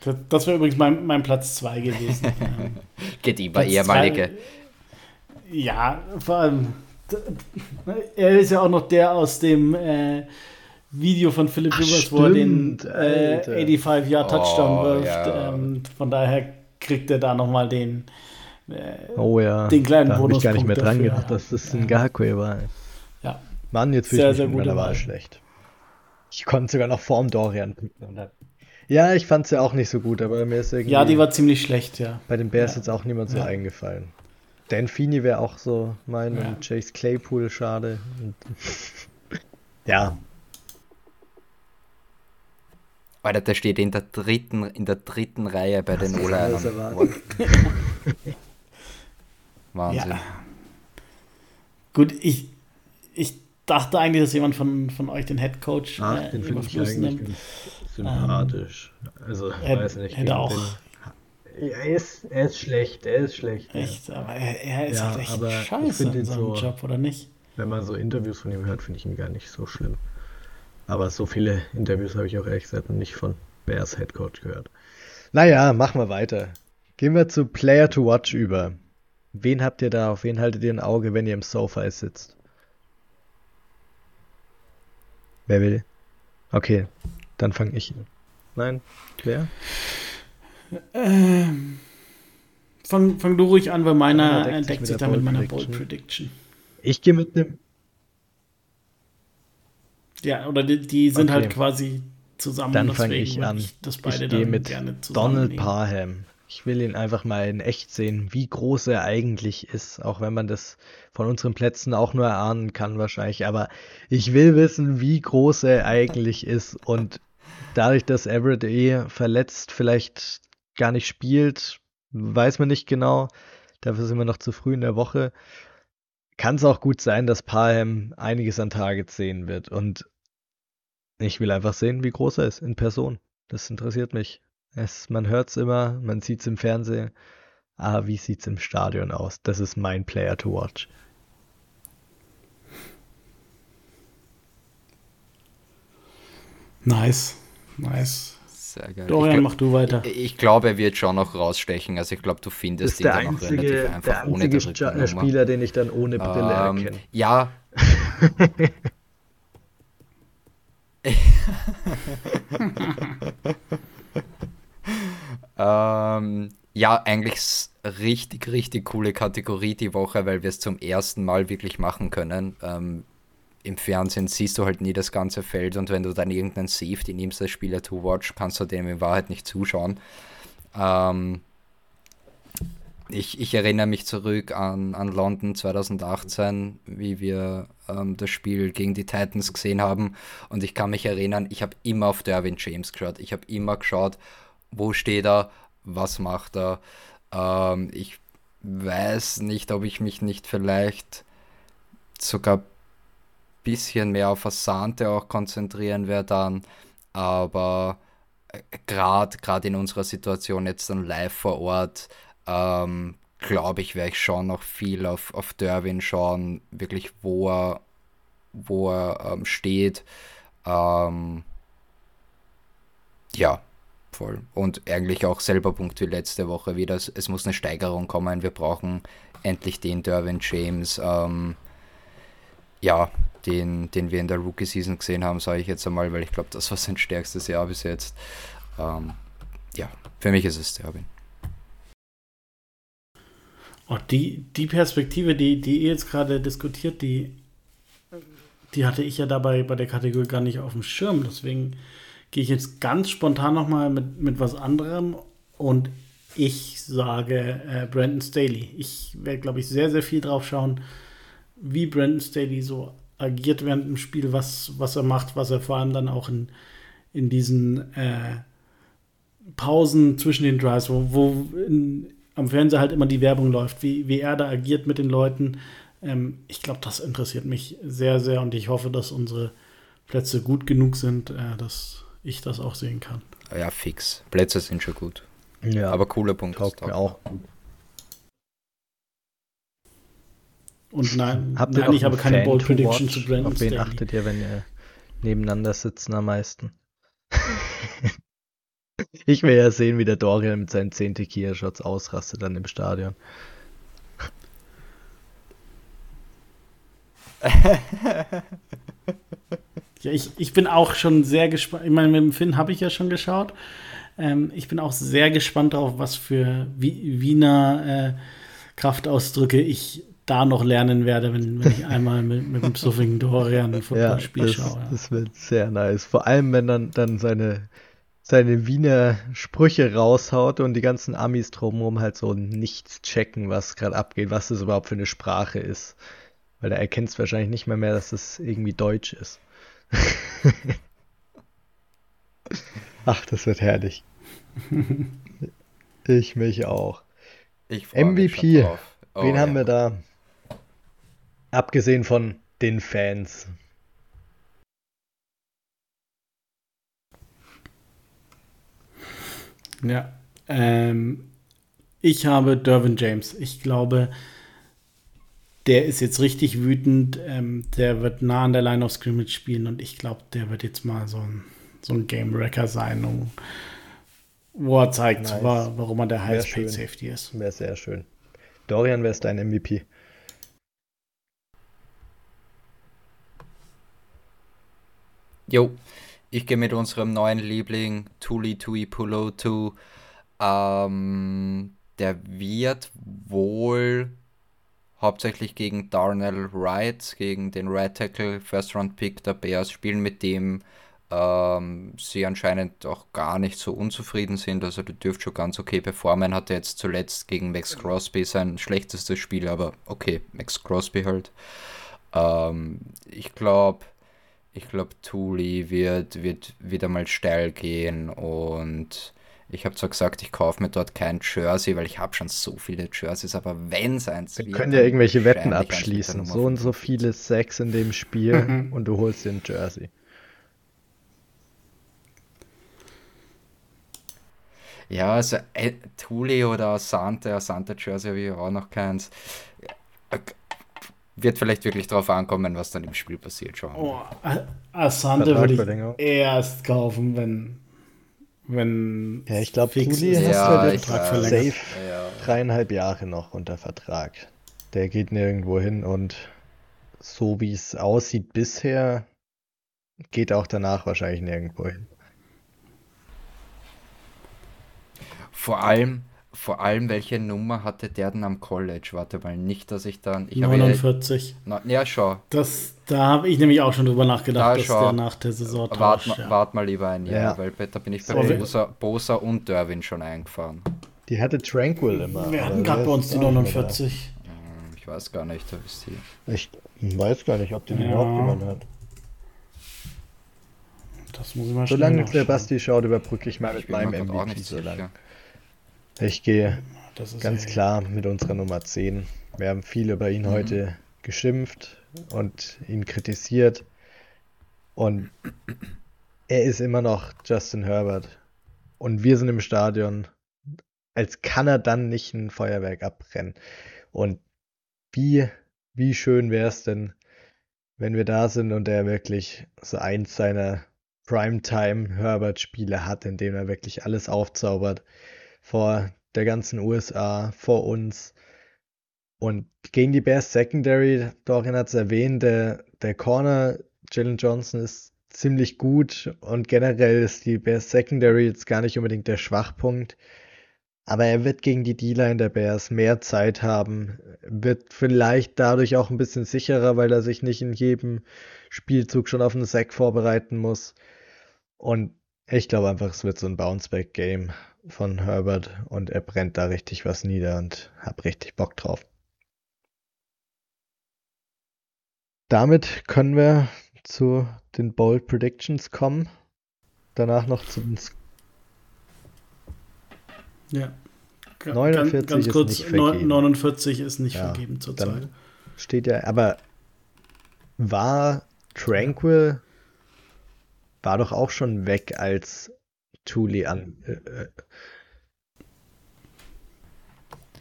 Das, das wäre übrigens mein, mein Platz 2 gewesen. Geht über ehemalige. Ja, vor allem, er ist ja auch noch der aus dem äh, Video von Philip Ach, Rivers, wo er den äh, 85-Yard-Touchdown oh, wirft. Ja. Ähm, von daher kriegt er da nochmal den, äh, oh, ja. den kleinen da Bonus. Ich gar nicht mehr dran gedacht, dass das ein Gakwe war. Ja. Mann, jetzt fühle ich mich meiner Wahl schlecht. Ich konnte sogar noch vorm Dorian picken. Ja, ich fand es ja auch nicht so gut, aber mir ist irgendwie. Ja, die war ziemlich schlecht, ja. Bei den Bears ja. jetzt auch niemand so ja. eingefallen. Dan Feeney wäre auch so mein ja. und Chase Claypool, schade. Und ja. Alter, der steht in der dritten, in der dritten Reihe bei den O-Linern. Wahnsinn. Ja. Gut, ich dachte eigentlich, dass jemand von, von euch den Head Coach Ach, äh, den finde ich eigentlich nimmt. sympathisch. Ähm, also, ich weiß nicht. Hätte auch. Den, er, ist, er ist schlecht, er ist schlecht. Echt, ja. aber er, er ist ja, halt echt aber scheiße in seinem so, Job, oder nicht? Wenn man so Interviews von ihm hört, finde ich ihn gar nicht so schlimm. Aber so viele Interviews habe ich auch ehrlich gesagt nicht von Bears Head Coach gehört. Naja, machen wir weiter. Gehen wir zu Player to Watch über. Wen habt ihr da? Auf wen haltet ihr ein Auge, wenn ihr im Sofa sitzt? Wer will? Okay, dann fange ich. Nein, wer? Ähm, fang, fang du ruhig an, weil meiner ja, deckt, sich da mit meiner Bold Prediction. Ich gehe mit einem. Ja, oder die, die sind halt okay. halt quasi zusammen. Dann fange ich an. Ich, ich gehe mit Donald Parham. Ich will ihn einfach mal in echt sehen, wie groß er eigentlich ist, auch wenn man das von unseren Plätzen auch nur erahnen kann wahrscheinlich. Aber ich will wissen, wie groß er eigentlich ist und dadurch, dass Everett eh verletzt vielleicht gar nicht spielt, weiß man nicht genau. Dafür sind wir noch zu früh in der Woche. Kann es auch gut sein, dass Parham einiges an Targets sehen wird. Und ich will einfach sehen, wie groß er ist in Person. Das interessiert mich. Es, man hört es immer, man sieht es im Fernsehen. Aber wie sieht es im Stadion aus? Das ist mein Player to watch. Nice, nice. Sehr geil. Dorian, glaub, mach du weiter. Ich, ich glaube, er wird schon noch rausstechen. Also ich glaube, du findest ihn dann noch relativ einfach der ohne der Spieler, den ich dann ohne Brille ähm, erkenne. Ja. ähm, ja, eigentlich richtig, richtig coole Kategorie die Woche, weil wir es zum ersten Mal wirklich machen können. Ähm, Im Fernsehen siehst du halt nie das ganze Feld und wenn du dann irgendeinen Safety nimmst als Spieler to watch, kannst du dem in Wahrheit nicht zuschauen. Ähm, ich, ich, erinnere mich zurück an, an London 2018, wie wir ähm, das Spiel gegen die Titans gesehen haben. Und ich kann mich erinnern, ich habe immer auf Derwin James geschaut. Ich habe immer geschaut, wo steht er, was macht er. Ähm, ich weiß nicht, ob ich mich nicht vielleicht sogar ein bisschen mehr auf Asante auch konzentrieren werde dann, aber äh, gerade in unserer Situation jetzt dann live vor Ort, ähm, glaube ich, werde ich schon noch viel auf, auf Derwin schauen, wirklich wo er, wo er ähm, steht. Ähm, ja, voll. Und eigentlich auch selber Punkt wie letzte Woche wieder. Es muss eine Steigerung kommen. Wir brauchen endlich den Derwin James, ähm, ja, den, den wir in der Rookie-Season gesehen haben, sage ich jetzt einmal, weil ich glaube, das war sein stärkstes Jahr bis jetzt. Ähm, ja, für mich ist es Derwin. Oh, die, die Perspektive, die, die ihr jetzt gerade diskutiert, die, die hatte ich ja dabei bei der Kategorie gar nicht auf dem Schirm. Deswegen gehe ich jetzt ganz spontan nochmal mit, mit was anderem und ich sage äh, Brandon Staley. Ich werde, glaube ich, sehr, sehr viel drauf schauen, wie Brandon Staley so agiert während dem Spiel, was, was er macht, was er vor allem dann auch in, in diesen äh, Pausen zwischen den Drives, wo, wo in, am Fernseher halt immer die Werbung läuft, wie, wie er da agiert mit den Leuten. Ähm, ich glaube, das interessiert mich sehr, sehr und ich hoffe, dass unsere Plätze gut genug sind, äh, dass ich das auch sehen kann. Ja, fix. Plätze sind schon gut. Ja, Aber cooler Punkt. taugt mir auch. Und nein, Habt ihr nein noch ich habe keine Bold Prediction zu Brandon Auf wen Staley. achtet ihr, wenn ihr nebeneinander sitzen am meisten? ich will ja sehen, wie der Dorian mit seinen 10 Tequila-Shots ausrastet dann im Stadion. Ja, ich, ich bin auch schon sehr gespannt. Ich meine, mit dem Finn habe ich ja schon geschaut. Ähm, ich bin auch sehr gespannt darauf, was für Wi- Wiener äh, Kraftausdrücke ich da noch lernen werde, wenn, wenn ich einmal mit, mit dem suffigen Dorian ein Ja, Footballspiel das, schaue. Ja. das wird sehr nice. Vor allem, wenn dann, dann seine, seine Wiener Sprüche raushaut und die ganzen Amis drumherum halt so nichts checken, was gerade abgeht, was das überhaupt für eine Sprache ist. Weil er erkennt es wahrscheinlich nicht mehr mehr, dass es irgendwie Deutsch ist. Ach, das wird herrlich. Ich mich auch. Ich MVP. Oh, Wen haben ja. wir da? Abgesehen von den Fans. Ja. Ähm, ich habe Dervin James. Ich glaube, der ist jetzt richtig wütend. Ähm, der wird nah an der Line of Scrimmage spielen und ich glaube, der wird jetzt mal so ein, so ein Game Wrecker sein, um, wo er zeigt, Nice. wa warum er der Highest schön. Paid Safety ist. Wäre sehr schön. Dorian, wer ist dein MVP? Jo, ich gehe mit unserem neuen Liebling Tuli Tui Pulotu. Ähm, der wird wohl hauptsächlich gegen Darnell Wright, gegen den Right Tackle, First Round Pick der Bears spielen, mit dem ähm, sie anscheinend auch gar nicht so unzufrieden sind. Also der dürfte schon ganz okay performen. Hatte jetzt zuletzt gegen Max Crosby sein schlechtestes Spiel, aber okay, Max Crosby halt. Ähm, ich glaube, ich glaube, Thule wird, wird wieder mal steil gehen und ich habe zwar gesagt, ich kaufe mir dort kein Jersey, weil ich habe schon so viele Jerseys, aber wenn es eins Wir wird, können ja irgendwelche Wetten abschließen. So und so 55. viele Sacks in dem Spiel und du holst dir ein Jersey. Ja, also äh, Thule oder Asante, Asante Jersey habe ich auch noch keins. Äh, Wird vielleicht wirklich darauf ankommen, was dann im Spiel passiert. Wir Oh, Asante würde ich erst kaufen, wenn, wenn Ja, ich glaube, ist, hast Ja, halt ich jetzt Vertrag verlängert. safe Ja. dreieinhalb Jahre noch unter Vertrag. Der geht nirgendwo hin und so wie es aussieht bisher, geht auch danach wahrscheinlich nirgendwo hin. Vor allem, vor allem, welche Nummer hatte der denn am College? Warte mal, nicht, dass ich dann. Ich habe ja, 49. na, ja, schau. Das, da habe ich nämlich auch schon drüber nachgedacht, Da dass schau. der nach der Saison Wart, tauscht. Ja. wart mal lieber ein Jahr, Ja. weil da bin ich bei wir- Bosa, Bosa und Derwin schon eingefahren. Die hatte Tranquil immer. Wir hatten gerade bei uns die da immer 49. Hm, Ich weiß gar nicht, da ist die. da? Ich weiß gar nicht, ob die die Ja. überhaupt gewonnen hat. Das muss ich mal Solange der. Basti schaut, überbrücke ich mal mit meinem MVP nicht so sicher. lang. Ich gehe Das ist ganz klar mit unserer Nummer 10. Wir haben viel über ihn Mhm. heute geschimpft und ihn kritisiert. Und er ist immer noch Justin Herbert. Und wir sind im Stadion, als kann er dann nicht ein Feuerwerk abbrennen. Und wie, wie schön wäre es denn, wenn wir da sind und er wirklich so eins seiner Primetime-Herbert-Spiele hat, in dem er wirklich alles aufzaubert vor der ganzen USA, vor uns. Und gegen die Bears Secondary, Dorian hat es erwähnt, der, der Corner Jalen Johnson ist ziemlich gut und generell ist die Bears Secondary jetzt gar nicht unbedingt der Schwachpunkt. Aber er wird gegen die D-Line der Bears mehr Zeit haben, wird vielleicht dadurch auch ein bisschen sicherer, weil er sich nicht in jedem Spielzug schon auf einen Sack vorbereiten muss. Und ich glaube einfach, es wird so ein Bounceback-Game von Herbert und er brennt da richtig was nieder und hab richtig Bock drauf. Damit können wir zu den Bold Predictions kommen. Danach noch zu den ja. 49 ganz, ganz kurz, ist nicht vergeben. 49 ist nicht ja, vergeben zurzeit. Steht ja, aber war Tranquil war doch auch schon weg, als Thule an. Äh, äh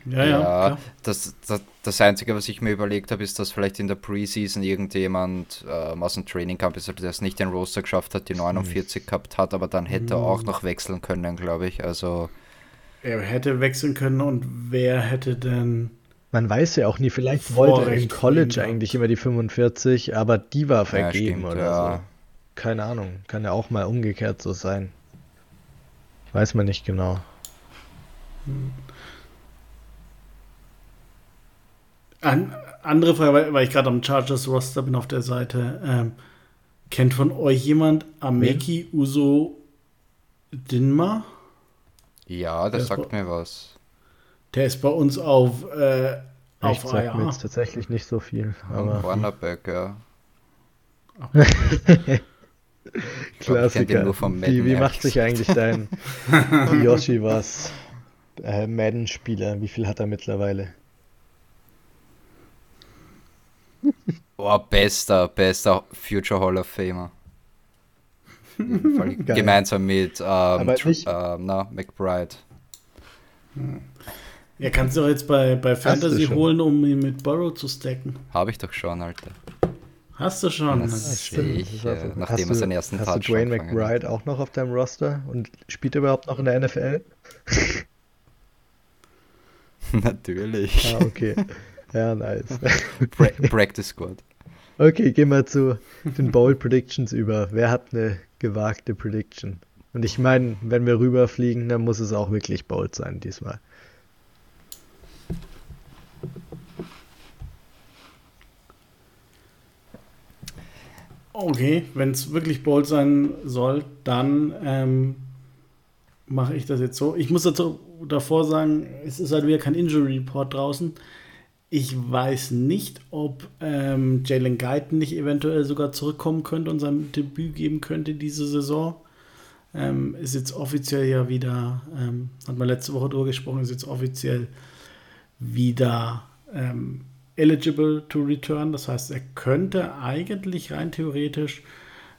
ja, ja. ja das, das, das, Einzige, was ich mir überlegt habe, ist, dass vielleicht in der Preseason irgendjemand äh, aus dem Training Camp ist, der es nicht den Roster geschafft hat, die 49 hm. gehabt hat, aber dann hätte er auch hm. noch wechseln können, glaube ich. Also. Er hätte wechseln können und wer hätte denn. Man weiß ja auch nie, vielleicht wollte er im College eigentlich immer die 45, aber die war vergeben ja, stimmt, oder ja. so. Keine Ahnung, kann ja auch mal umgekehrt so sein. Weiß man nicht genau. Hm. An, andere Frage, weil, weil ich gerade am Chargers Roster bin auf der Seite. Ähm, kennt von euch jemand Ameki Wen? Uso Dinma? Ja, das sagt bei, mir was. Der ist bei uns auf, äh, auf ich sag mir jetzt tatsächlich nicht so viel. Aber Cornerback, ja. Klassiker. wie, wie macht sich eigentlich dein Yoshi was? Äh, Madden-Spieler, wie viel hat er mittlerweile? Oh, bester, bester Future Hall of Famer. Gemeinsam mit ähm, ähm, na, McBride. Ja, kannst du auch jetzt bei, bei Fantasy holen, um ihn mit Burrow zu stacken. Habe ich doch schon, Alter. Hast du schon? Das das ich, äh, nachdem er seinen ersten Hast du Dwayne McBride auch noch auf deinem Roster und spielt er überhaupt noch in der NFL? Natürlich. Ah, okay. Ja, nice. Bra Practice Squad. Okay, gehen wir zu den Bold Predictions über. Wer hat eine gewagte Prediction? Und ich meine, wenn wir rüberfliegen, dann muss es auch wirklich bold sein diesmal. Okay, wenn es wirklich bold sein soll, dann ähm, mache ich das jetzt so. Ich muss dazu davor sagen, es ist halt wieder kein Injury Report draußen. Ich weiß nicht, ob ähm, Jalen Guyton nicht eventuell sogar zurückkommen könnte und sein Debüt geben könnte diese Saison. Ähm, ist jetzt offiziell ja wieder, ähm, hat man letzte Woche drüber gesprochen, ist jetzt offiziell wieder ähm, eligible to return. Das heißt, er könnte eigentlich rein theoretisch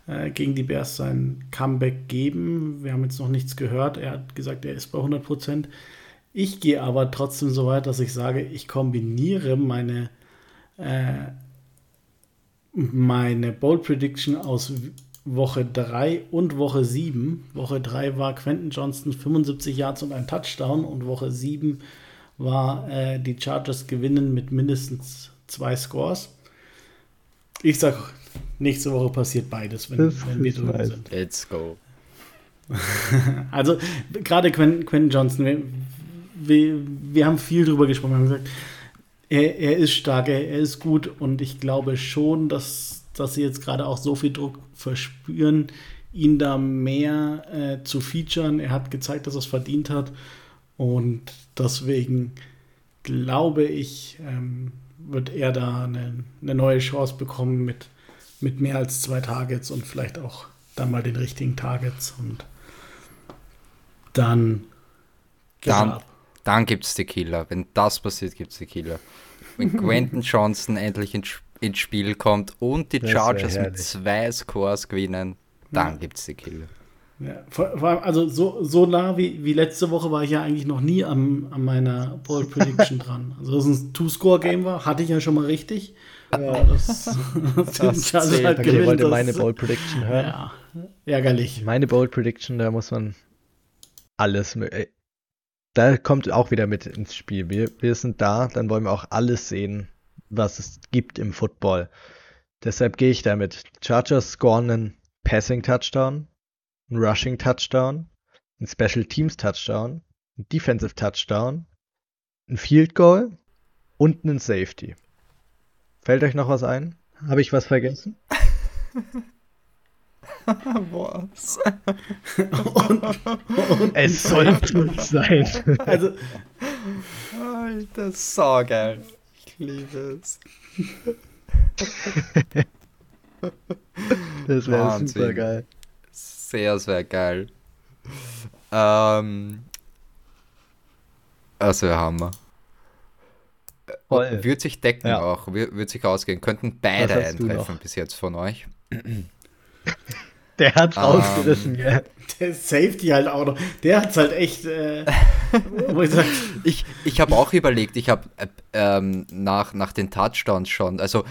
äh, gegen die Bears sein Comeback geben. Wir haben jetzt noch nichts gehört. Er hat gesagt, er ist bei 100 Prozent. Ich gehe aber trotzdem so weit, dass ich sage, ich kombiniere meine, äh, meine Bold Prediction aus Woche 3 und Woche 7. Woche 3 war Quentin Johnston 75 Yards und ein Touchdown und Woche 7 war äh, die Chargers gewinnen mit mindestens zwei Scores. Ich sage, nächste Woche passiert beides, wenn, wenn wir drin sind. Let's go. also gerade Quentin, Quentin Johnson, wir, wir haben viel drüber gesprochen. Wir haben gesagt, er, er ist stark, er, er, ist gut und ich glaube schon, dass, dass sie jetzt gerade auch so viel Druck verspüren, ihn da mehr äh, zu featuren. Er hat gezeigt, dass er es verdient hat und deswegen glaube ich, ähm, wird er da eine, eine, neue Chance bekommen mit, mit mehr als zwei Targets und vielleicht auch dann mal den richtigen Targets und dann dann, dann gibt es die Killer. Wenn das passiert, gibt es die Killer. Wenn Quentin Johnson endlich ins, ins Spiel kommt und die Chargers mit zwei Scores gewinnen, dann ja. gibt es die Killer. Ja, also so, so nah wie, wie letzte Woche war ich ja eigentlich noch nie an, an meiner Ball Prediction dran. Also dass es ein Two-Score-Game war, hatte ich ja schon mal richtig. Ja, das, das, das halt okay, gewinnt, wollte meine Bold Prediction hören. Ja, ärgerlich. Meine Bold Prediction, da muss man alles da kommt auch wieder mit ins Spiel. Wir, wir sind da, dann wollen wir auch alles sehen, was es gibt im Football. Deshalb gehe ich damit. Chargers scoren einen Passing Touchdown, einen Rushing Touchdown, einen Special Teams Touchdown, einen Defensive Touchdown, ein Field Goal und einen Safety. Fällt euch noch was ein? Habe ich was vergessen? was? und, und es soll gut sein. Also, Alter, so geil. Ich liebe es. Das wäre super geil. Sehr, sehr geil. Ähm, also Hammer. Voll. Würde sich decken Ja. auch, wür- würde sich ausgehen. Könnten beide eintreffen bis jetzt von euch. Der hat Ähm, rausgerissen, ja. der Safety halt auch noch. Der hat's halt echt, äh, wo ich sag, Ich, ich habe auch überlegt, ich habe äh, ähm, nach, nach den Touchdowns schon, also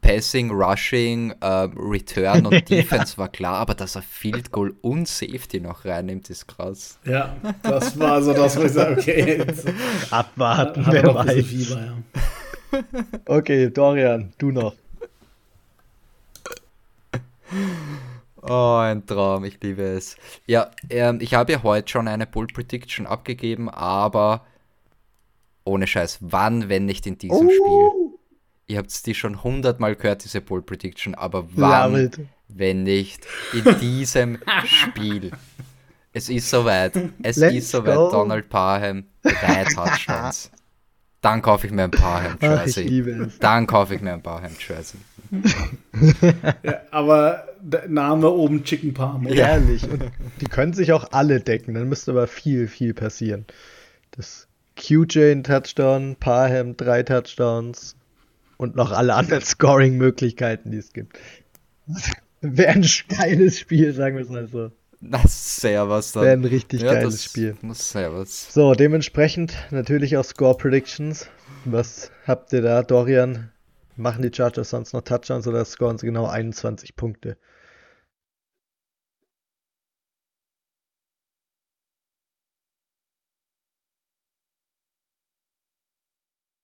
Passing, Rushing, ähm, Return und Defense war klar, aber dass er Field Goal und Safety noch reinnimmt, ist krass. ja, das war so das, wo ich sage, okay, jetzt Abwarten, hat er wer weiß. Fieber, ja. Okay, Dorian, du noch. Oh, ein Traum, ich liebe es. Ja, ähm, ich habe ja heute schon eine Bull Prediction abgegeben, aber ohne Scheiß, wann, wenn nicht in diesem Spiel? Ihr habt die schon hundertmal gehört, diese Bull Prediction, aber wann, it. wenn nicht in diesem Spiel? Es ist soweit. Es Let's ist soweit. go. Donald Parham, drei Touchdowns. Dann kaufe ich mir ein Parham ich Jersey. es. Dann kaufe ich mir ein Parham Jersey. ja. Aber Name oben Chicken Palm. oder? Herrlich. Und die können sich auch alle decken. Dann müsste aber viel, viel passieren. Das QJ ein Touchdown, Parham drei Touchdowns und noch alle anderen Scoring-Möglichkeiten, die es gibt. Wäre ein geiles Spiel, sagen wir es mal so. Das sehr was dann. Wäre ein richtig Ja, geiles das Spiel. Muss sehr was. So, dementsprechend natürlich auch Score Predictions. Was habt ihr da, Dorian? Machen die Chargers sonst noch Touchdowns oder scoren sie genau 21 Punkte?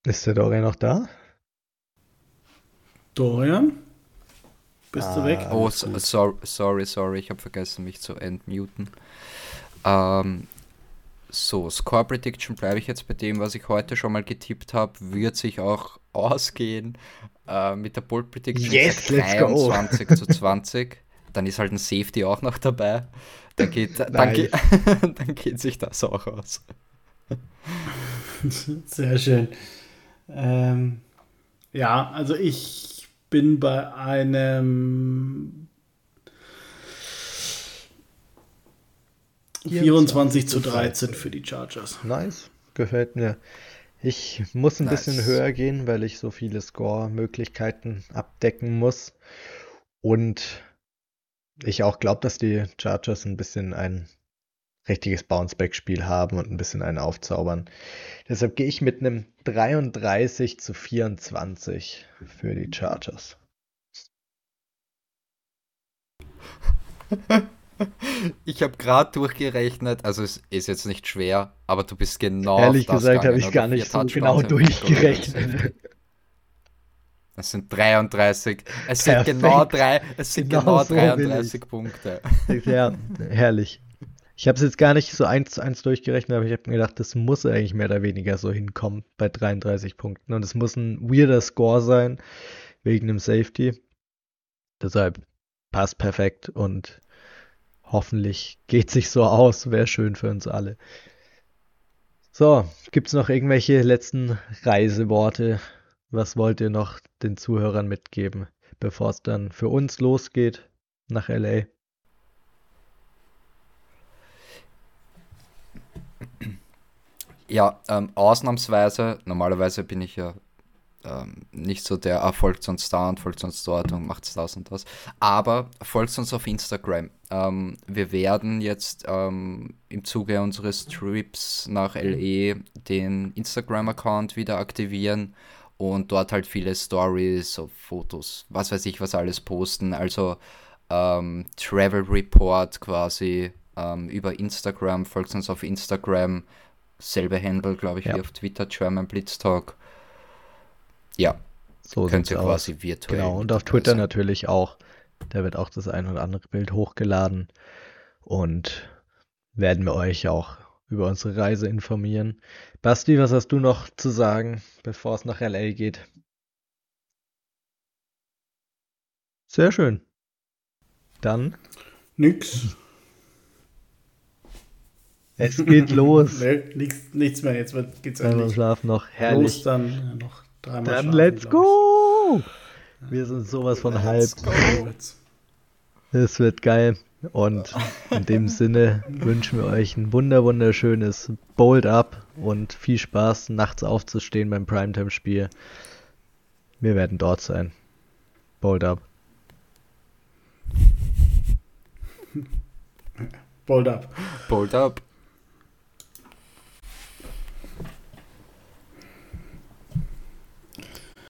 Ist der Dorian noch da? Dorian? Bist du Ah. weg? Oh, so, sorry, sorry, ich habe vergessen, mich zu entmuten. Ähm, so, Score Prediction bleibe ich jetzt bei dem, was ich heute schon mal getippt habe. Wird sich auch ausgehen äh, mit der Bold Prediction. Yes, sag let's go. 23 zu 20. Dann ist halt ein Safety auch noch dabei. Dann geht, dann, geht, dann geht sich das auch aus. Sehr schön. Ähm, ja, also ich bin bei einem 24 zu 13 für die Chargers. Nice, gefällt mir. Ich muss ein bisschen Nice. höher gehen, weil ich so viele Score-Möglichkeiten abdecken muss. Und ich auch glaube, dass die Chargers ein bisschen ein richtiges Bounce-Back-Spiel haben und ein bisschen einen aufzaubern. Deshalb gehe ich mit einem 33 zu 24 für die Chargers. Ich habe gerade durchgerechnet, also es ist jetzt nicht schwer, aber du bist genau Ehrlich gesagt habe ich gar nicht so genau durchgerechnet. Das sind 33. Es sind Perfekt. genau drei, es sind Genau genau, so will 33 Punkte. Ja, herrlich. Ich habe es jetzt gar nicht so eins zu eins durchgerechnet, aber ich habe mir gedacht, das muss eigentlich mehr oder weniger so hinkommen bei 33 Punkten. Und es muss ein weirder Score sein, wegen dem Safety. Deshalb passt perfekt und hoffentlich geht sich so aus. Wäre schön für uns alle. So, gibt es noch irgendwelche letzten Reiseworte? Was wollt ihr noch den Zuhörern mitgeben, bevor es dann für uns losgeht nach LA? Ja, ähm, ausnahmsweise, normalerweise bin ich ja ähm, nicht so der, ah, folgt uns da und folgt uns dort und macht das und das. Aber folgt uns auf Instagram. Ähm, wir werden jetzt ähm, im Zuge unseres Trips nach LE den Instagram-Account wieder aktivieren und dort halt viele Stories, Fotos, was weiß ich, was alles posten. Also ähm, Travel Report quasi ähm, über Instagram, folgt uns auf Instagram selbe Handle, glaube ich, Ja. wie auf Twitter, German Blitz Talk. Ja, So könnt ihr quasi virtuell. Genau, und auf Twitter sein. natürlich auch. Da wird auch das ein oder andere Bild hochgeladen. Und werden wir euch auch über unsere Reise informieren. Basti, was hast du noch zu sagen, bevor es nach LA geht? Sehr schön. Dann, Nix. es geht los. Nee, nix, nichts mehr. Jetzt wird, geht's Einmal endlich schlafen noch. los. Herrlich. Dann äh, noch dreimal Dann schlafen, let's go! Wir sind sowas von. Let's ich. Es wird geil. Und in dem Sinne wünschen wir euch ein wunder wunderschönes Bold Up und viel Spaß, nachts aufzustehen beim Primetime-Spiel. Wir werden dort sein. Bold Up. Bold up. Bold up.